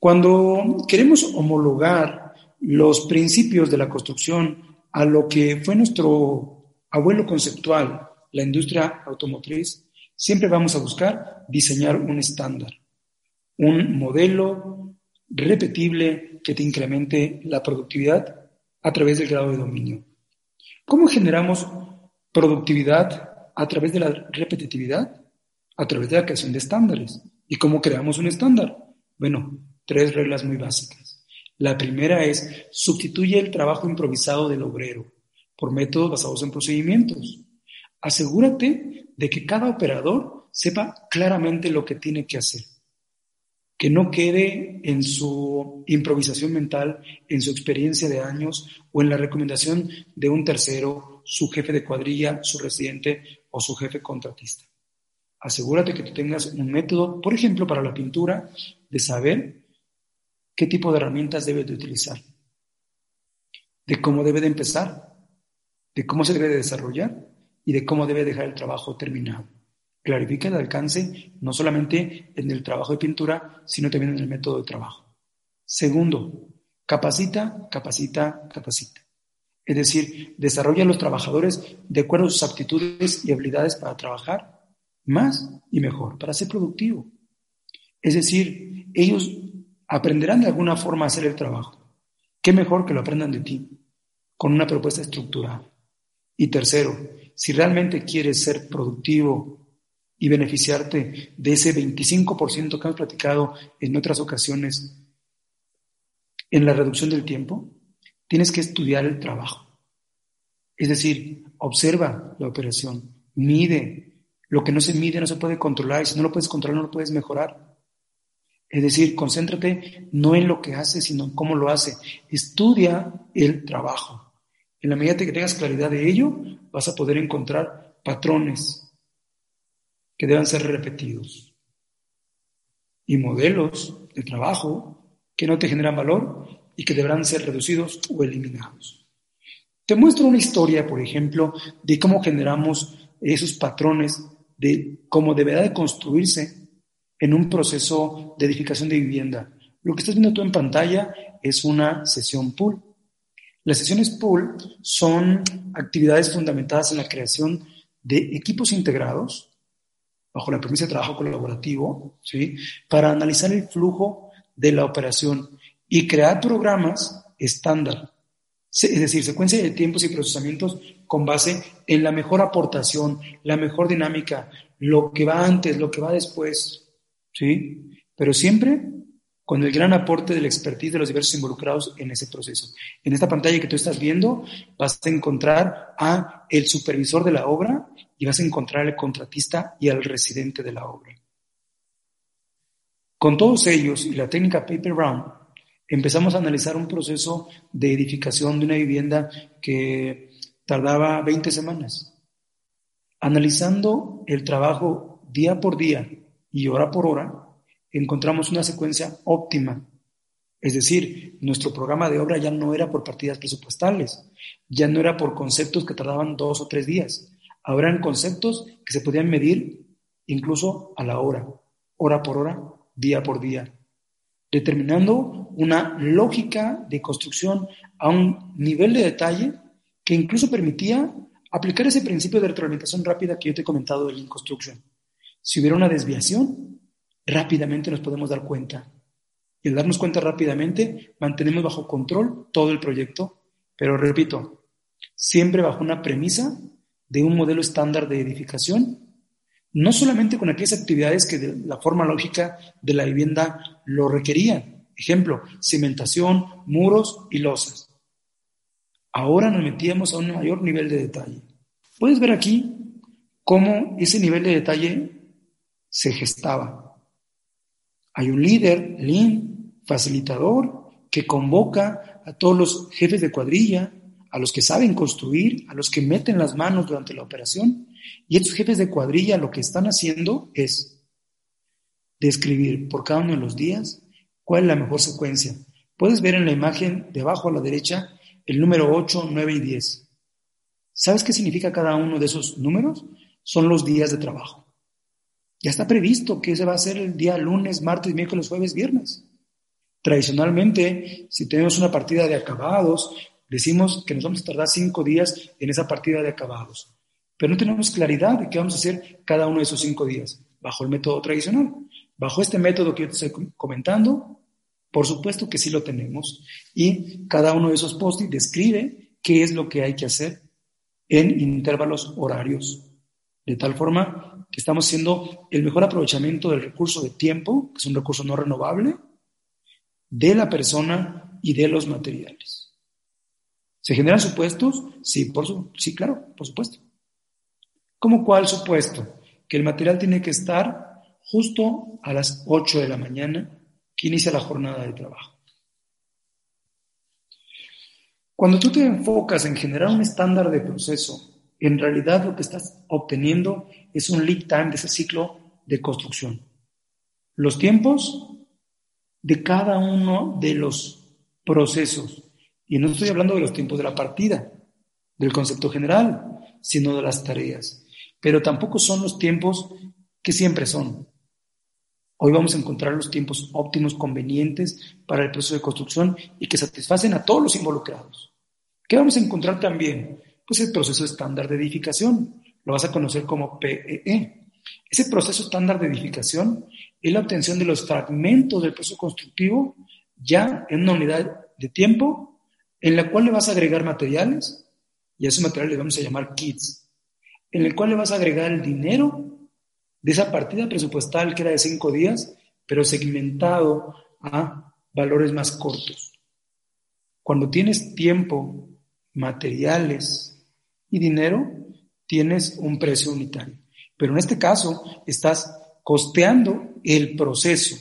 Cuando queremos homologar los principios de la construcción a lo que fue nuestro abuelo conceptual, la industria automotriz, siempre vamos a buscar diseñar un estándar, un modelo repetible que te incremente la productividad a través del grado de dominio. ¿Cómo generamos productividad a través de la repetitividad? A través de la creación de estándares. ¿Y cómo creamos un estándar? Bueno, tres reglas muy básicas. La primera es sustituye el trabajo improvisado del obrero por métodos basados en procedimientos. Asegúrate de que cada operador sepa claramente lo que tiene que hacer que no quede en su improvisación mental, en su experiencia de años o en la recomendación de un tercero, su jefe de cuadrilla, su residente o su jefe contratista. Asegúrate que tú tengas un método, por ejemplo, para la pintura, de saber qué tipo de herramientas debe de utilizar, de cómo debe de empezar, de cómo se debe de desarrollar y de cómo debe dejar el trabajo terminado. Clarifica el alcance no solamente en el trabajo de pintura, sino también en el método de trabajo. Segundo, capacita, capacita, capacita. Es decir, desarrolla a los trabajadores de acuerdo a sus aptitudes y habilidades para trabajar más y mejor, para ser productivo. Es decir, ellos aprenderán de alguna forma a hacer el trabajo. ¿Qué mejor que lo aprendan de ti? Con una propuesta estructurada. Y tercero, si realmente quieres ser productivo y beneficiarte de ese 25% que hemos platicado en otras ocasiones en la reducción del tiempo, tienes que estudiar el trabajo. Es decir, observa la operación, mide. Lo que no se mide no se puede controlar y si no lo puedes controlar no lo puedes mejorar. Es decir, concéntrate no en lo que hace, sino en cómo lo hace. Estudia el trabajo. En la medida que tengas claridad de ello, vas a poder encontrar patrones que deban ser repetidos y modelos de trabajo que no te generan valor y que deberán ser reducidos o eliminados. Te muestro una historia, por ejemplo, de cómo generamos esos patrones, de cómo deberá de construirse en un proceso de edificación de vivienda. Lo que estás viendo tú en pantalla es una sesión pool. Las sesiones pool son actividades fundamentadas en la creación de equipos integrados bajo la premisa de trabajo colaborativo, ¿sí? para analizar el flujo de la operación y crear programas estándar, es decir, secuencia de tiempos y procesamientos con base en la mejor aportación, la mejor dinámica, lo que va antes, lo que va después, ¿sí? Pero siempre con el gran aporte del expertise de los diversos involucrados en ese proceso. En esta pantalla que tú estás viendo vas a encontrar a el supervisor de la obra y vas a encontrar al contratista y al residente de la obra. Con todos ellos y la técnica Paper Brown, empezamos a analizar un proceso de edificación de una vivienda que tardaba 20 semanas. Analizando el trabajo día por día y hora por hora, encontramos una secuencia óptima. Es decir, nuestro programa de obra ya no era por partidas presupuestales, ya no era por conceptos que tardaban dos o tres días. Eran conceptos que se podían medir incluso a la hora, hora por hora, día por día determinando una lógica de construcción a un nivel de detalle que incluso permitía aplicar ese principio de retroalimentación rápida que yo te he comentado del Lean Construction. Si hubiera una desviación, rápidamente nos podemos dar cuenta. Y al darnos cuenta rápidamente, mantenemos bajo control todo el proyecto, pero repito, siempre bajo una premisa de un modelo estándar de edificación no solamente con aquellas actividades que de la forma lógica de la vivienda lo requerían. Ejemplo, cimentación, muros y losas. Ahora nos metíamos a un mayor nivel de detalle. Puedes ver aquí cómo ese nivel de detalle se gestaba. Hay un líder, lean, facilitador, que convoca a todos los jefes de cuadrilla, a los que saben construir, a los que meten las manos durante la operación, y estos jefes de cuadrilla lo que están haciendo es describir por cada uno de los días cuál es la mejor secuencia. Puedes ver en la imagen de abajo a la derecha el número 8, 9 y 10. ¿Sabes qué significa cada uno de esos números? Son los días de trabajo. Ya está previsto que ese va a ser el día lunes, martes, miércoles, jueves, viernes. Tradicionalmente, si tenemos una partida de acabados, decimos que nos vamos a tardar cinco días en esa partida de acabados pero no tenemos claridad de qué vamos a hacer cada uno de esos cinco días, bajo el método tradicional. Bajo este método que yo te estoy comentando, por supuesto que sí lo tenemos, y cada uno de esos post describe qué es lo que hay que hacer en intervalos horarios, de tal forma que estamos haciendo el mejor aprovechamiento del recurso de tiempo, que es un recurso no renovable, de la persona y de los materiales. ¿Se generan supuestos? Sí, por sí, claro, por supuesto. ¿Cómo cuál supuesto? Que el material tiene que estar justo a las 8 de la mañana que inicia la jornada de trabajo. Cuando tú te enfocas en generar un estándar de proceso, en realidad lo que estás obteniendo es un lead time de ese ciclo de construcción. Los tiempos de cada uno de los procesos. Y no estoy hablando de los tiempos de la partida, del concepto general, sino de las tareas pero tampoco son los tiempos que siempre son. Hoy vamos a encontrar los tiempos óptimos, convenientes para el proceso de construcción y que satisfacen a todos los involucrados. ¿Qué vamos a encontrar también? Pues el proceso estándar de edificación. Lo vas a conocer como PEE. E. Ese proceso estándar de edificación es la obtención de los fragmentos del proceso constructivo ya en una unidad de tiempo en la cual le vas a agregar materiales y a esos materiales le vamos a llamar kits. en el cual le vas a agregar el dinero de esa partida presupuestal que era de cinco días, pero segmentado a valores más cortos. Cuando tienes tiempo, materiales y dinero, tienes un precio unitario. Pero en este caso, estás costeando el proceso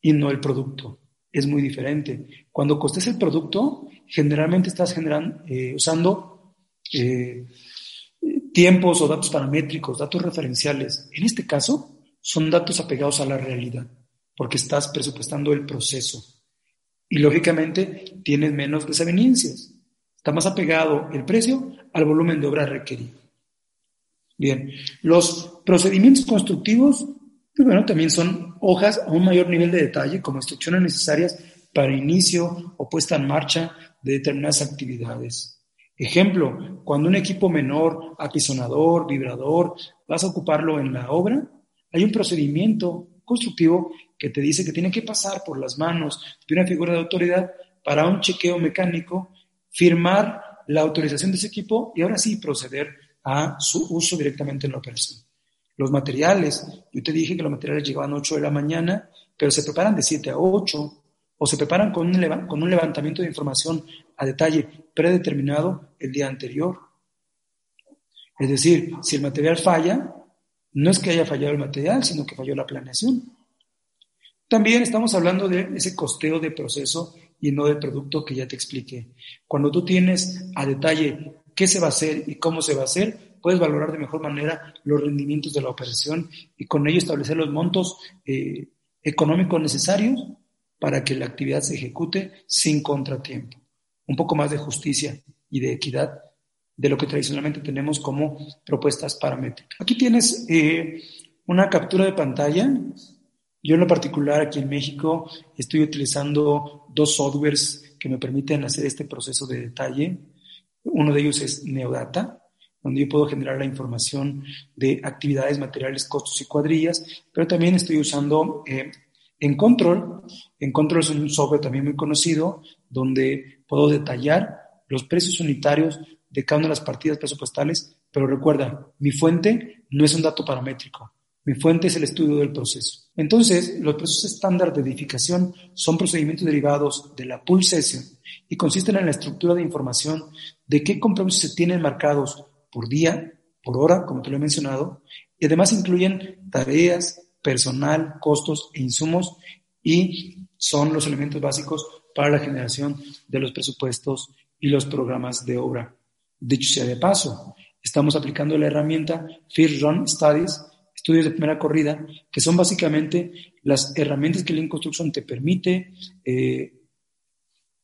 y no el producto. Es muy diferente. Cuando costes el producto, generalmente estás generando, eh, usando eh, tiempos o datos paramétricos, datos referenciales. En este caso, son datos apegados a la realidad, porque estás presupuestando el proceso. Y lógicamente tienes menos desavenencias. Está más apegado el precio al volumen de obra requerido. Bien, los procedimientos constructivos, bueno, también son hojas a un mayor nivel de detalle, como instrucciones necesarias para inicio o puesta en marcha de determinadas actividades. Ejemplo, cuando un equipo menor, apisonador, vibrador, vas a ocuparlo en la obra, hay un procedimiento constructivo que te dice que tiene que pasar por las manos de una figura de autoridad para un chequeo mecánico, firmar la autorización de ese equipo y ahora sí proceder a su uso directamente en la operación. Los materiales, yo te dije que los materiales llegaban a 8 de la mañana, pero se preparan de 7 a 8 o se preparan con un, con un levantamiento de información a detalle predeterminado el día anterior. Es decir, si el material falla, no es que haya fallado el material, sino que falló la planeación. También estamos hablando de ese costeo de proceso y no del producto que ya te expliqué. Cuando tú tienes a detalle qué se va a hacer y cómo se va a hacer, puedes valorar de mejor manera los rendimientos de la operación y con ello establecer los montos eh, económicos necesarios para que la actividad se ejecute sin contratiempo. Un poco más de justicia y de equidad de lo que tradicionalmente tenemos como propuestas paramétricas. Aquí tienes eh, una captura de pantalla. Yo en lo particular aquí en México estoy utilizando dos softwares que me permiten hacer este proceso de detalle. Uno de ellos es Neodata, donde yo puedo generar la información de actividades, materiales, costos y cuadrillas, pero también estoy usando eh, Encontrol. Encontrol es un software también muy conocido, donde puedo detallar los precios unitarios de cada una de las partidas presupuestales, pero recuerda, mi fuente no es un dato paramétrico, mi fuente es el estudio del proceso. Entonces, los procesos estándar de edificación son procedimientos derivados de la pool session y consisten en la estructura de información de qué compromisos se tienen marcados por día, por hora, como te lo he mencionado, y además incluyen tareas, personal, costos e insumos y son los elementos básicos para la generación de los presupuestos y los programas de obra. Dicho sea de paso, estamos aplicando la herramienta First Run Studies, estudios de primera corrida, que son básicamente las herramientas que Lean Construction te permite eh,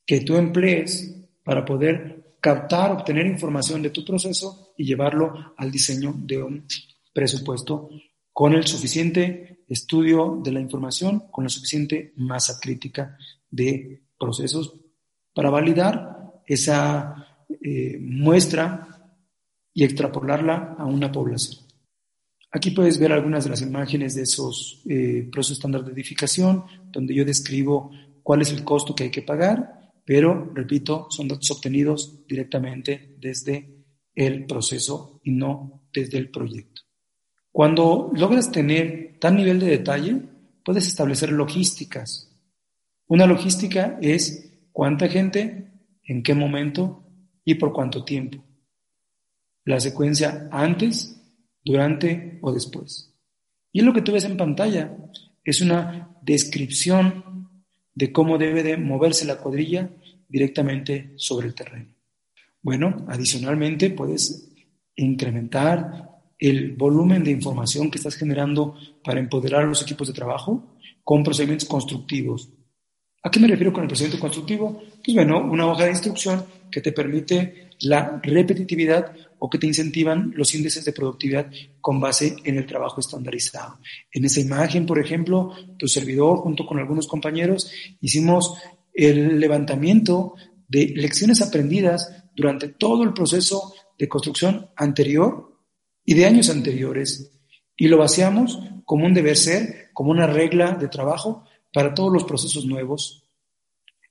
que tú emplees para poder captar, obtener información de tu proceso y llevarlo al diseño de un presupuesto con el suficiente estudio de la información, con la suficiente masa crítica de procesos para validar esa eh, muestra y extrapolarla a una población. Aquí puedes ver algunas de las imágenes de esos eh, procesos estándar de edificación, donde yo describo cuál es el costo que hay que pagar pero, repito, son datos obtenidos directamente desde el proceso y no desde el proyecto. Cuando logras tener tal nivel de detalle, puedes establecer logísticas. Una logística es cuánta gente, en qué momento y por cuánto tiempo. La secuencia antes, durante o después. Y lo que tú ves en pantalla es una descripción de cómo debe de moverse la cuadrilla directamente sobre el terreno. Bueno, adicionalmente puedes incrementar el volumen de información que estás generando para empoderar a los equipos de trabajo con procedimientos constructivos. ¿A qué me refiero con el procedimiento constructivo? Pues bueno, una hoja de instrucción que te permite la repetitividad o que te incentivan los índices de productividad con base en el trabajo estandarizado. En esa imagen, por ejemplo, tu servidor junto con algunos compañeros hicimos el levantamiento de lecciones aprendidas durante todo el proceso de construcción anterior y de años anteriores y lo vaciamos como un deber ser, como una regla de trabajo para todos los procesos nuevos.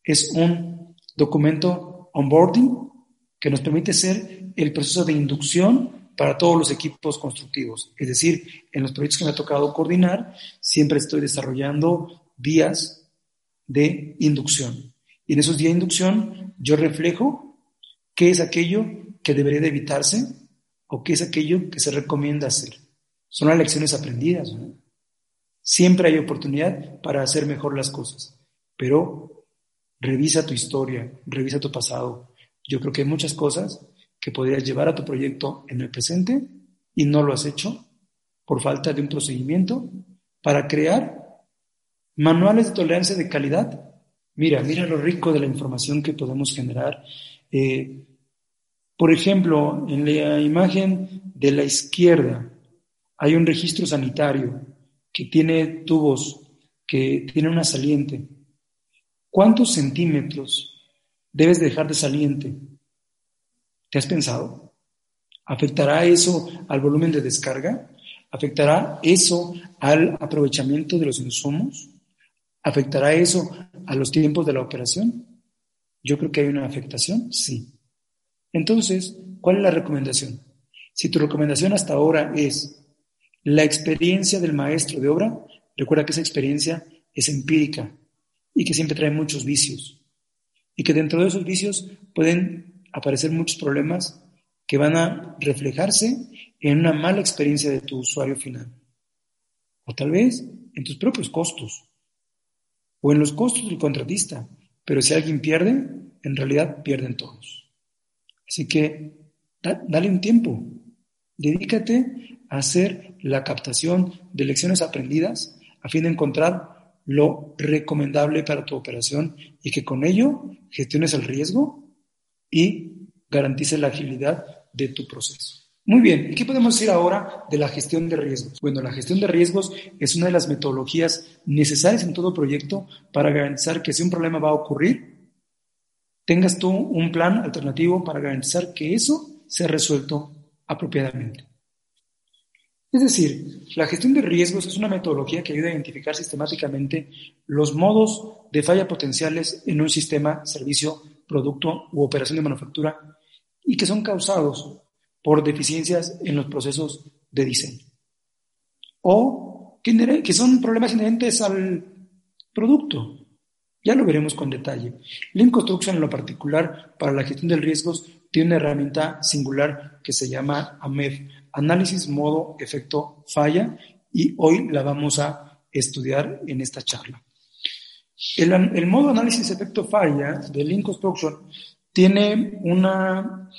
Es un documento onboarding que nos permite ser el proceso de inducción para todos los equipos constructivos. Es decir, en los proyectos que me ha tocado coordinar, siempre estoy desarrollando días de inducción. Y en esos días de inducción yo reflejo qué es aquello que debería de evitarse o qué es aquello que se recomienda hacer. Son las lecciones aprendidas. Siempre hay oportunidad para hacer mejor las cosas, pero revisa tu historia, revisa tu pasado. Yo creo que hay muchas cosas que podrías llevar a tu proyecto en el presente y no lo has hecho por falta de un procedimiento para crear manuales de tolerancia de calidad. Mira, mira lo rico de la información que podemos generar. Eh, por ejemplo, en la imagen de la izquierda hay un registro sanitario que tiene tubos, que tiene una saliente. ¿Cuántos centímetros debes dejar de saliente? ¿Te has pensado? ¿Afectará eso al volumen de descarga? ¿Afectará eso al aprovechamiento de los insumos? ¿Afectará eso a los tiempos de la operación? Yo creo que hay una afectación, sí. Entonces, ¿cuál es la recomendación? Si tu recomendación hasta ahora es la experiencia del maestro de obra, recuerda que esa experiencia es empírica y que siempre trae muchos vicios. Y que dentro de esos vicios pueden aparecer muchos problemas que van a reflejarse en una mala experiencia de tu usuario final. O tal vez en tus propios costos. O en los costos del contratista. Pero si alguien pierde, en realidad pierden todos. Así que dale un tiempo. Dedícate a hacer la captación de lecciones aprendidas a fin de encontrar lo recomendable para tu operación y que con ello gestiones el riesgo y garantice la agilidad de tu proceso. Muy bien, ¿y qué podemos decir ahora de la gestión de riesgos? Bueno, la gestión de riesgos es una de las metodologías necesarias en todo proyecto para garantizar que si un problema va a ocurrir, tengas tú un plan alternativo para garantizar que eso sea resuelto apropiadamente. Es decir, la gestión de riesgos es una metodología que ayuda a identificar sistemáticamente los modos de falla potenciales en un sistema, servicio producto u operación de manufactura y que son causados por deficiencias en los procesos de diseño. O que son problemas inherentes al producto. Ya lo veremos con detalle. Lean Construction en lo particular para la gestión de riesgos tiene una herramienta singular que se llama AMEF, Análisis Modo Efecto Falla, y hoy la vamos a estudiar en esta charla. El, modo análisis efecto falla de Lean Construction tiene una,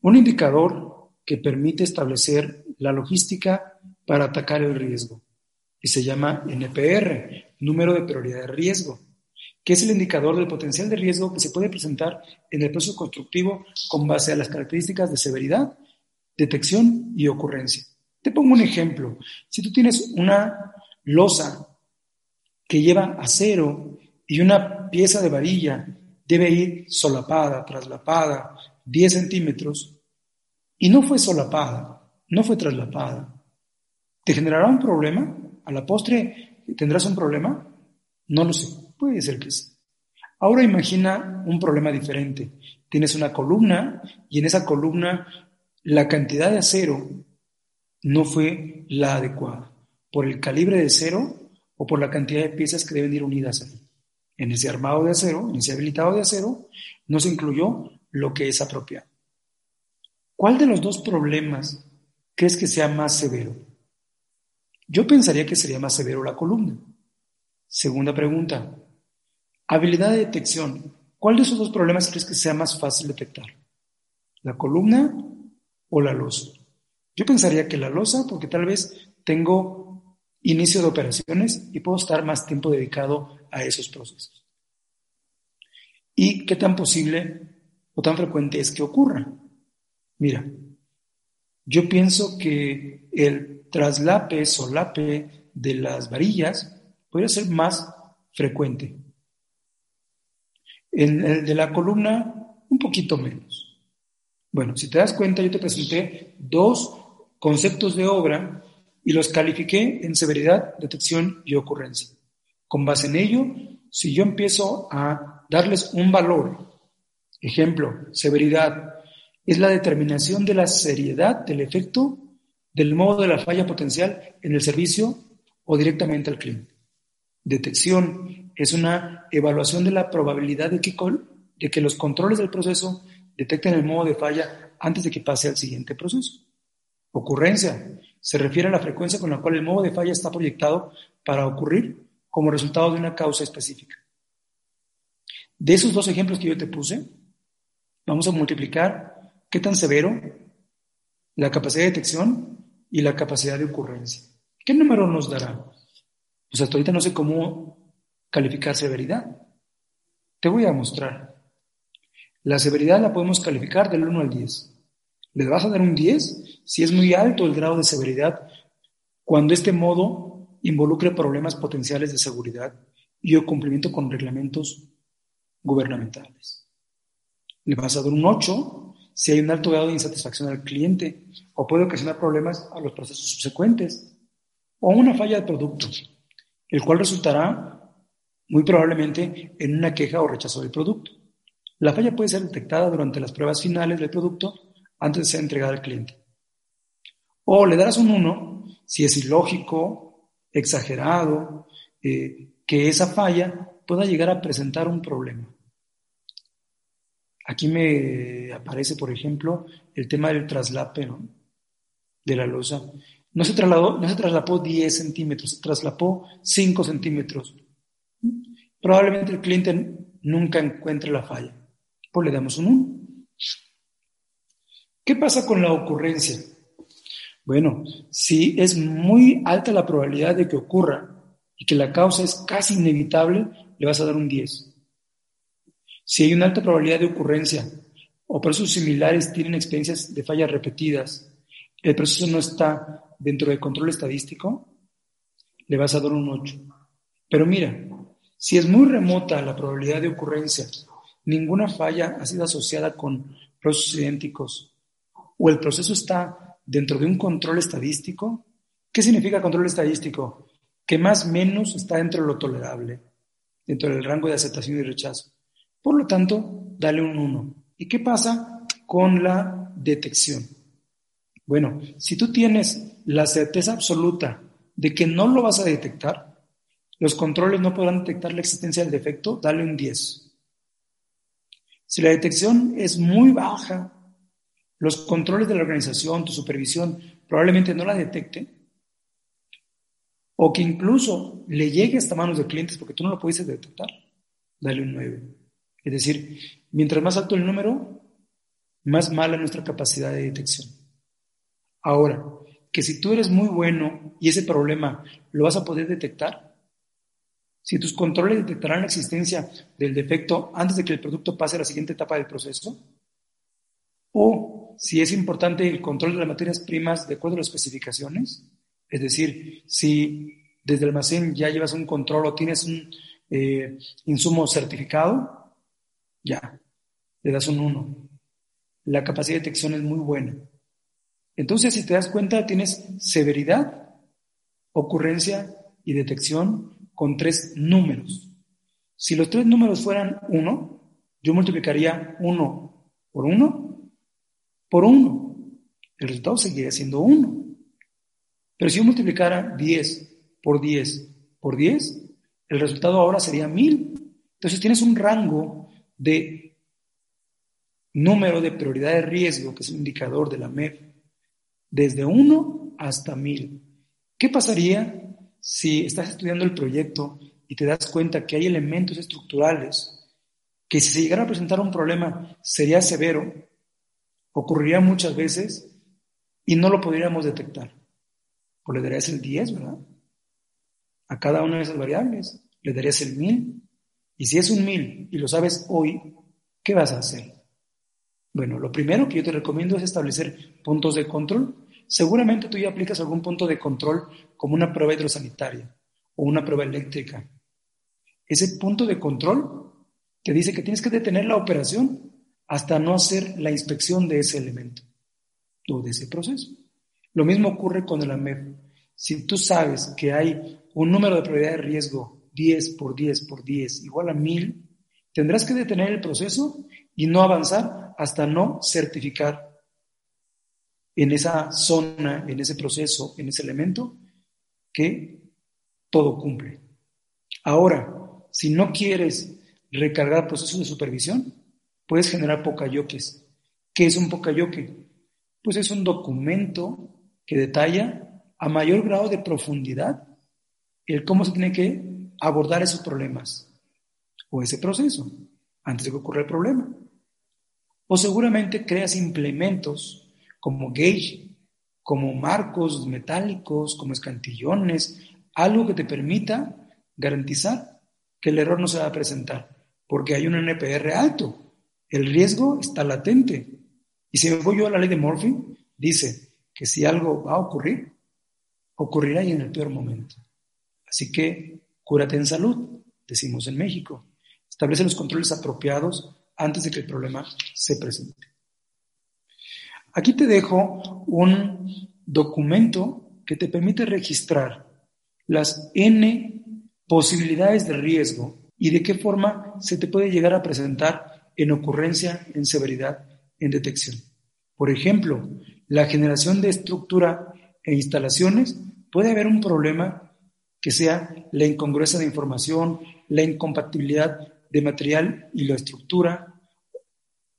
un indicador que permite establecer la logística para atacar el riesgo y se llama NPR, número de prioridad de riesgo, que es el indicador del potencial de riesgo que se puede presentar en el proceso constructivo con base a las características de severidad, detección y ocurrencia. Te pongo un ejemplo. Si tú tienes una losa que lleva acero y una pieza de varilla debe ir solapada, traslapada 10 centímetros y no fue solapada, no fue traslapada, ¿te generará un problema? ¿A la postre tendrás un problema? No lo sé, puede ser que sí. Ahora imagina un problema diferente. Tienes una columna y en esa columna la cantidad de acero no fue la adecuada, por el calibre de acero o por la cantidad de piezas que deben ir unidas ahí en ese armado de acero, en ese habilitado de acero, no se incluyó lo que es apropiado. ¿Cuál de los dos problemas crees que sea más severo? Yo pensaría que sería más severo la columna. Segunda pregunta. Habilidad de detección. ¿Cuál de esos dos problemas crees que sea más fácil detectar? ¿La columna o la losa? Yo pensaría que la losa porque tal vez tengo inicio de operaciones y puedo estar más tiempo dedicado a esos procesos. ¿Y qué tan posible o tan frecuente es que ocurra? Mira, yo pienso que el traslape, solape de las varillas podría ser más frecuente. En el de la columna, un poquito menos. Bueno, si te das cuenta, yo te presenté dos conceptos de obra y los califiqué en severidad, detección y ocurrencia. Con base en ello, si yo empiezo a darles un valor, ejemplo, severidad, es la determinación de la seriedad del efecto del modo de la falla potencial en el servicio o directamente al cliente. Detección es una evaluación de la probabilidad de que, de que los controles del proceso detecten el modo de falla antes de que pase al siguiente proceso. Ocurrencia se refiere a la frecuencia con la cual el modo de falla está proyectado para ocurrir como resultado de una causa específica. De esos dos ejemplos que yo te puse, vamos a multiplicar qué tan severo, la capacidad de detección y la capacidad de ocurrencia. ¿Qué número nos dará? Pues hasta ahorita no sé cómo calificar severidad. Te voy a mostrar. La severidad la podemos calificar del 1 al 10. Le vas a dar un 10 si es muy alto el grado de severidad cuando este modo involucre problemas potenciales de seguridad y o cumplimiento con reglamentos gubernamentales. Le vas a dar un 8 si hay un alto grado de insatisfacción al cliente o puede ocasionar problemas a los procesos subsecuentes o una falla de producto, el cual resultará muy probablemente en una queja o rechazo del producto. La falla puede ser detectada durante las pruebas finales del producto antes de ser entregada al cliente. O le darás un 1 si es ilógico, exagerado, eh, que esa falla pueda llegar a presentar un problema. Aquí me aparece, por ejemplo, el tema del traslape de la losa. No se, trasladó, no se traslapó 10 centímetros, se traslapó 5 centímetros. Probablemente el cliente nunca encuentre la falla. Pues le damos un 1. ¿Qué pasa con la ocurrencia? Bueno, si es muy alta la probabilidad de que ocurra y que la causa es casi inevitable, le vas a dar un 10. Si hay una alta probabilidad de ocurrencia o procesos similares tienen experiencias de fallas repetidas, el proceso no está dentro del control estadístico, le vas a dar un 8. Pero mira, si es muy remota la probabilidad de ocurrencia, ninguna falla ha sido asociada con procesos idénticos, o el proceso está dentro de un control estadístico, ¿qué significa control estadístico? Que más o menos está dentro de lo tolerable, dentro del rango de aceptación y rechazo. Por lo tanto, dale un 1. ¿Y qué pasa con la detección? Bueno, si tú tienes la certeza absoluta de que no lo vas a detectar, los controles no podrán detectar la existencia del defecto, dale un 10. Si la detección es muy baja, los controles de la organización, tu supervisión, probablemente no la detecten, o que incluso le llegue hasta manos de clientes porque tú no lo pudiste detectar, dale un 9. Es decir, mientras más alto el número, más mala nuestra capacidad de detección. Ahora, que si tú eres muy bueno y ese problema lo vas a poder detectar, si tus controles detectarán la existencia del defecto antes de que el producto pase a la siguiente etapa del proceso, o si es importante el control de las materias primas de acuerdo a las especificaciones, es decir, si desde el almacén ya llevas un control o tienes un eh, insumo certificado, ya, le das un 1. La capacidad de detección es muy buena. Entonces, si te das cuenta, tienes severidad, ocurrencia y detección con tres números. Si los tres números fueran 1, yo multiplicaría 1 por 1 por 1. El resultado seguiría siendo 1. Pero si yo multiplicara 10 por 10 por 10, el resultado ahora sería 1000. Entonces tienes un rango de número de prioridad de riesgo, que es un indicador de la MEF, desde 1 hasta 1000. ¿Qué pasaría si estás estudiando el proyecto y te das cuenta que hay elementos estructurales que si se llegara a presentar un problema sería severo, ocurriría muchas veces y no lo podríamos detectar? Pues le darías el 10, ¿verdad? A cada una de esas variables. Le darías el 1000. Y si es un mil y lo sabes hoy, ¿qué vas a hacer? Bueno, lo primero que yo te recomiendo es establecer puntos de control. Seguramente tú ya aplicas algún punto de control como una prueba hidrosanitaria o una prueba eléctrica. Ese punto de control te dice que tienes que detener la operación hasta no hacer la inspección de ese elemento o de ese proceso. Lo mismo ocurre con el AMEF. Si tú sabes que hay un número de probabilidad de riesgo 10 por 10 por 10 igual a 1000, tendrás que detener el proceso y no avanzar hasta no certificar en esa zona, en ese proceso, en ese elemento, que todo cumple. Ahora, si no quieres recargar procesos de supervisión, puedes generar pocayoques. ¿Qué es un pocayoque? Pues es un documento que detalla a mayor grado de profundidad el cómo se tiene que abordar esos problemas o ese proceso antes de que ocurra el problema. O seguramente creas implementos como gauge, como marcos metálicos, como escantillones, algo que te permita garantizar que el error no se va a presentar, porque hay un NPR alto, el riesgo está latente. Y si me voy yo a la ley de Murphy, dice que si algo va a ocurrir, ocurrirá y en el peor momento. Así que cúrate en salud, decimos en México. Establece los controles apropiados antes de que el problema se presente. Aquí te dejo un documento que te permite registrar las N posibilidades de riesgo y de qué forma se te puede llegar a presentar en ocurrencia, en severidad, en detección. Por ejemplo, la generación de estructura e instalaciones puede haber un problema que sea la incongruencia de información, la incompatibilidad de material y la estructura.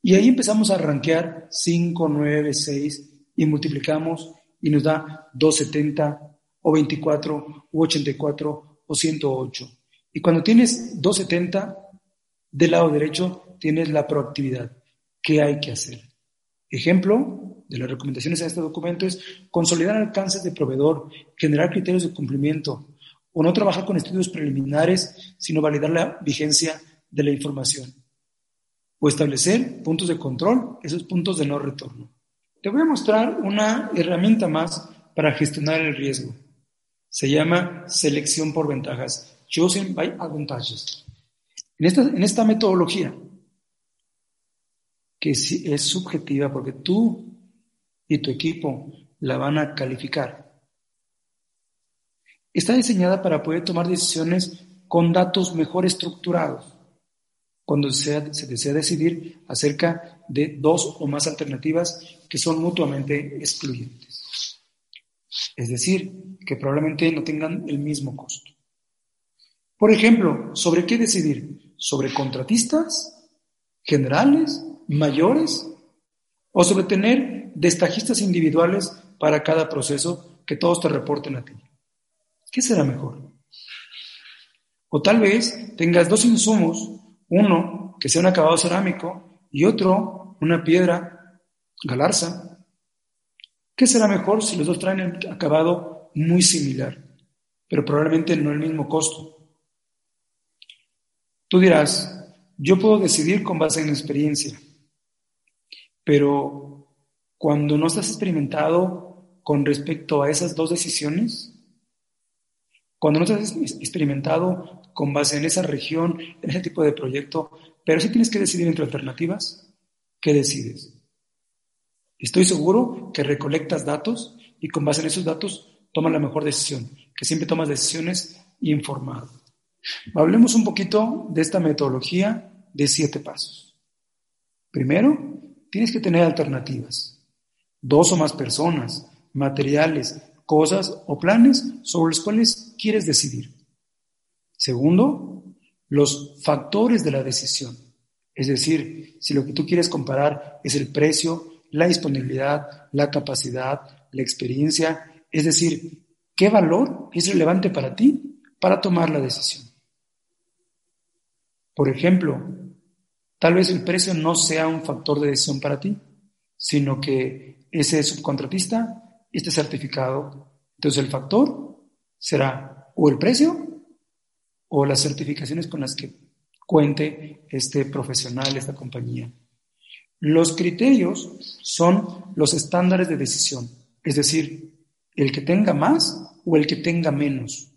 Y ahí empezamos a rankear 5, 9, 6 y multiplicamos y nos da 270 o 24 o 84 o 108. Y cuando tienes 270, del lado derecho tienes la proactividad. ¿Qué hay que hacer? Ejemplo de las recomendaciones en este documento es consolidar alcances de proveedor, generar criterios de cumplimiento, o no trabajar con estudios preliminares, sino validar la vigencia de la información, o establecer puntos de control, esos puntos de no retorno. Te voy a mostrar una herramienta más para gestionar el riesgo. Se llama selección por ventajas, chosen by advantages. En esta, en esta metodología, que es subjetiva porque tú y tu equipo la van a calificar, está diseñada para poder tomar decisiones con datos mejor estructurados cuando se, desea decidir acerca de dos o más alternativas que son mutuamente excluyentes. Es decir, que probablemente no tengan el mismo costo. Por ejemplo, ¿sobre qué decidir? ¿Sobre contratistas generales, mayores? ¿O sobre tener destajistas individuales para cada proceso que todos te reporten a ti? ¿Qué será mejor? O tal vez tengas dos insumos, uno que sea un acabado cerámico y otro una piedra galarza. ¿Qué será mejor si los dos traen el acabado muy similar, pero probablemente no el mismo costo? Tú dirás, yo puedo decidir con base en experiencia, pero cuando no estás experimentado con respecto a esas dos decisiones, cuando no estás experimentado con base en esa región, en ese tipo de proyecto, pero sí tienes que decidir entre alternativas, ¿qué decides? Estoy seguro que recolectas datos y con base en esos datos tomas la mejor decisión, que siempre tomas decisiones informadas. Hablemos un poquito de esta metodología de siete pasos. Primero, tienes que tener alternativas. Dos o más personas, materiales, cosas o planes sobre los cuales quieres decidir. Segundo, los factores de la decisión. Es decir, si lo que tú quieres comparar es el precio, la disponibilidad, la capacidad, la experiencia, es decir, ¿qué valor es relevante para ti para tomar la decisión? Por ejemplo, tal vez el precio no sea un factor de decisión para ti, sino que ese subcontratista esté certificado. Entonces el factor será o el precio o las certificaciones con las que cuente este profesional, esta compañía. Los criterios son los estándares de decisión, es decir, el que tenga más o el que tenga menos,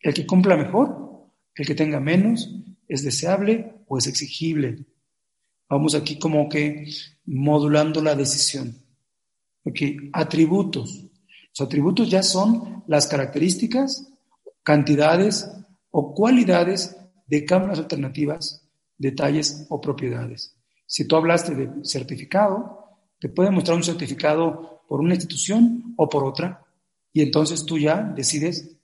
el que cumpla mejor, el que tenga menos, ¿Es deseable o es exigible? Vamos aquí como que modulando la decisión. Ok, atributos. Los atributos ya son las características, cantidades o cualidades de cámaras alternativas, detalles o propiedades. Si tú hablaste de certificado, te puede mostrar un certificado por una institución o por otra, y entonces tú ya decides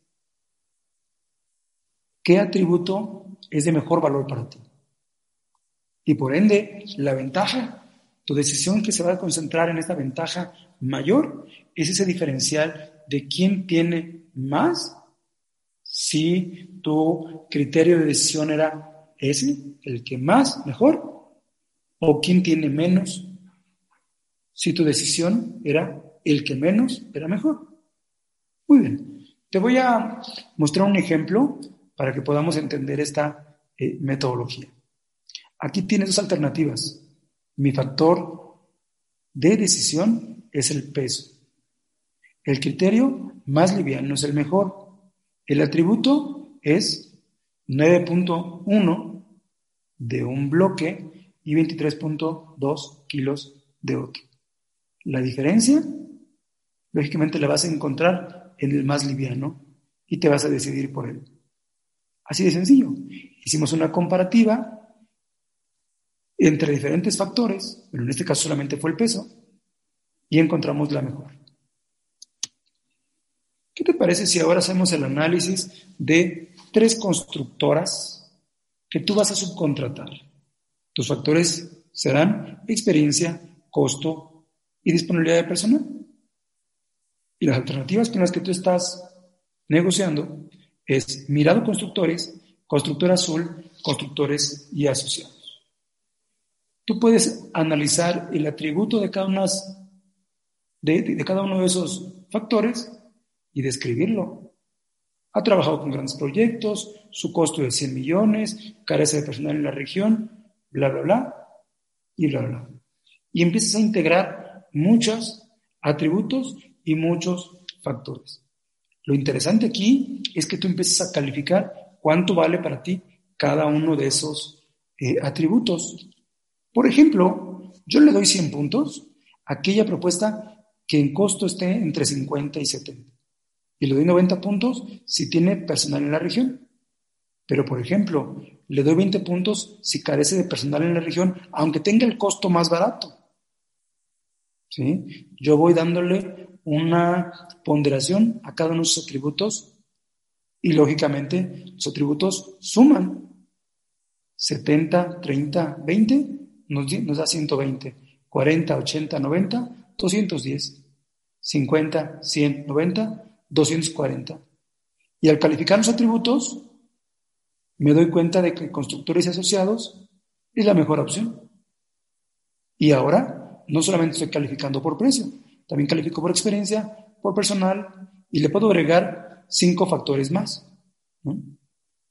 qué atributo es de mejor valor para ti. Y por ende, la ventaja, tu decisión que se va a concentrar en esta ventaja mayor es ese diferencial de quién tiene más si tu criterio de decisión era ese, el que más, mejor, o quién tiene menos si tu decisión era el que menos era mejor. Muy bien, te voy a mostrar un ejemplo para que podamos entender esta eh, metodología. Aquí tienes dos alternativas. Mi factor de decisión es el peso. El criterio más liviano es el mejor. El atributo es 9.1 de un bloque y 23.2 kilos de otro. La diferencia, lógicamente, la vas a encontrar en el más liviano y te vas a decidir por él. Así de sencillo. Hicimos una comparativa entre diferentes factores, pero en este caso solamente fue el peso, y encontramos la mejor. ¿Qué te parece si ahora hacemos el análisis de tres constructoras que tú vas a subcontratar? Tus factores serán experiencia, costo y disponibilidad de personal. Y las alternativas con las que tú estás negociando es Mirado Constructores, Constructora Azul, Constructores y Asociados. Tú puedes analizar el atributo de cada, de, cada uno de esos factores y describirlo. Ha trabajado con grandes proyectos, su costo es 100 millones, carece de personal en la región, bla, bla, bla, y bla, bla. Y empiezas a integrar muchos atributos y muchos factores. Lo interesante aquí es que tú empieces a calificar cuánto vale para ti cada uno de esos eh, atributos. Por ejemplo, yo le doy 100 puntos a aquella propuesta que en costo esté entre 50 y 70. Y le doy 90 puntos si tiene personal en la región. Pero, por ejemplo, le doy 20 puntos si carece de personal en la región, aunque tenga el costo más barato. ¿Sí? Yo voy dándole una ponderación a cada uno de sus atributos y lógicamente los atributos suman 70, 30, 20, nos, nos da 120, 40, 80, 90, 210, 50, 100, 90, 240. Y al calificar los atributos, me doy cuenta de que constructores y asociados es la mejor opción. Y ahora no solamente estoy calificando por precio, también califico por experiencia, por personal y le puedo agregar cinco factores más.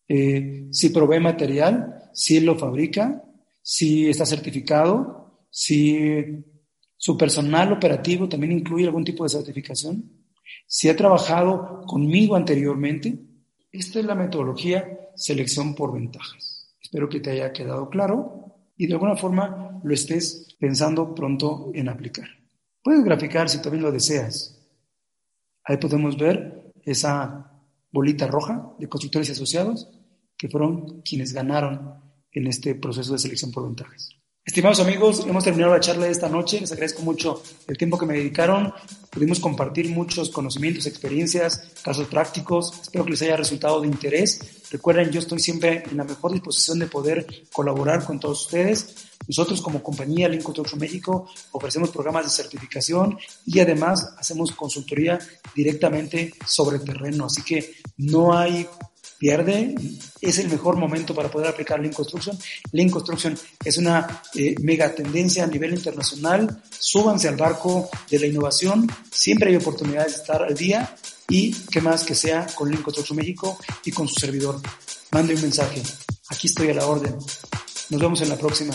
Eh, si provee material, si lo fabrica, si está certificado, si su personal operativo también incluye algún tipo de certificación, si ha trabajado conmigo anteriormente. Esta es la metodología selección por ventajas. Espero que te haya quedado claro y de alguna forma lo estés pensando pronto en aplicar. Puedes graficar si también lo deseas. Ahí podemos ver esa bolita roja de constructores y asociados que fueron quienes ganaron en este proceso de selección por ventajas. Estimados amigos, hemos terminado la charla de esta noche. Les agradezco mucho el tiempo que me dedicaron. Pudimos compartir muchos conocimientos, experiencias, casos prácticos. Espero que les haya resultado de interés. Recuerden, yo estoy siempre en la mejor disposición de poder colaborar con todos ustedes. Nosotros como compañía Link Construction México ofrecemos programas de certificación y además hacemos consultoría directamente sobre el terreno. Así que no hay pierde, es el mejor momento para poder aplicar Lean Construction. Lean Construction es una eh, mega tendencia a nivel internacional. Súbanse al barco de la innovación. Siempre hay oportunidades de estar al día y qué más que sea con Lean Construction México y con su servidor. Mande un mensaje. Aquí estoy a la orden. Nos vemos en la próxima.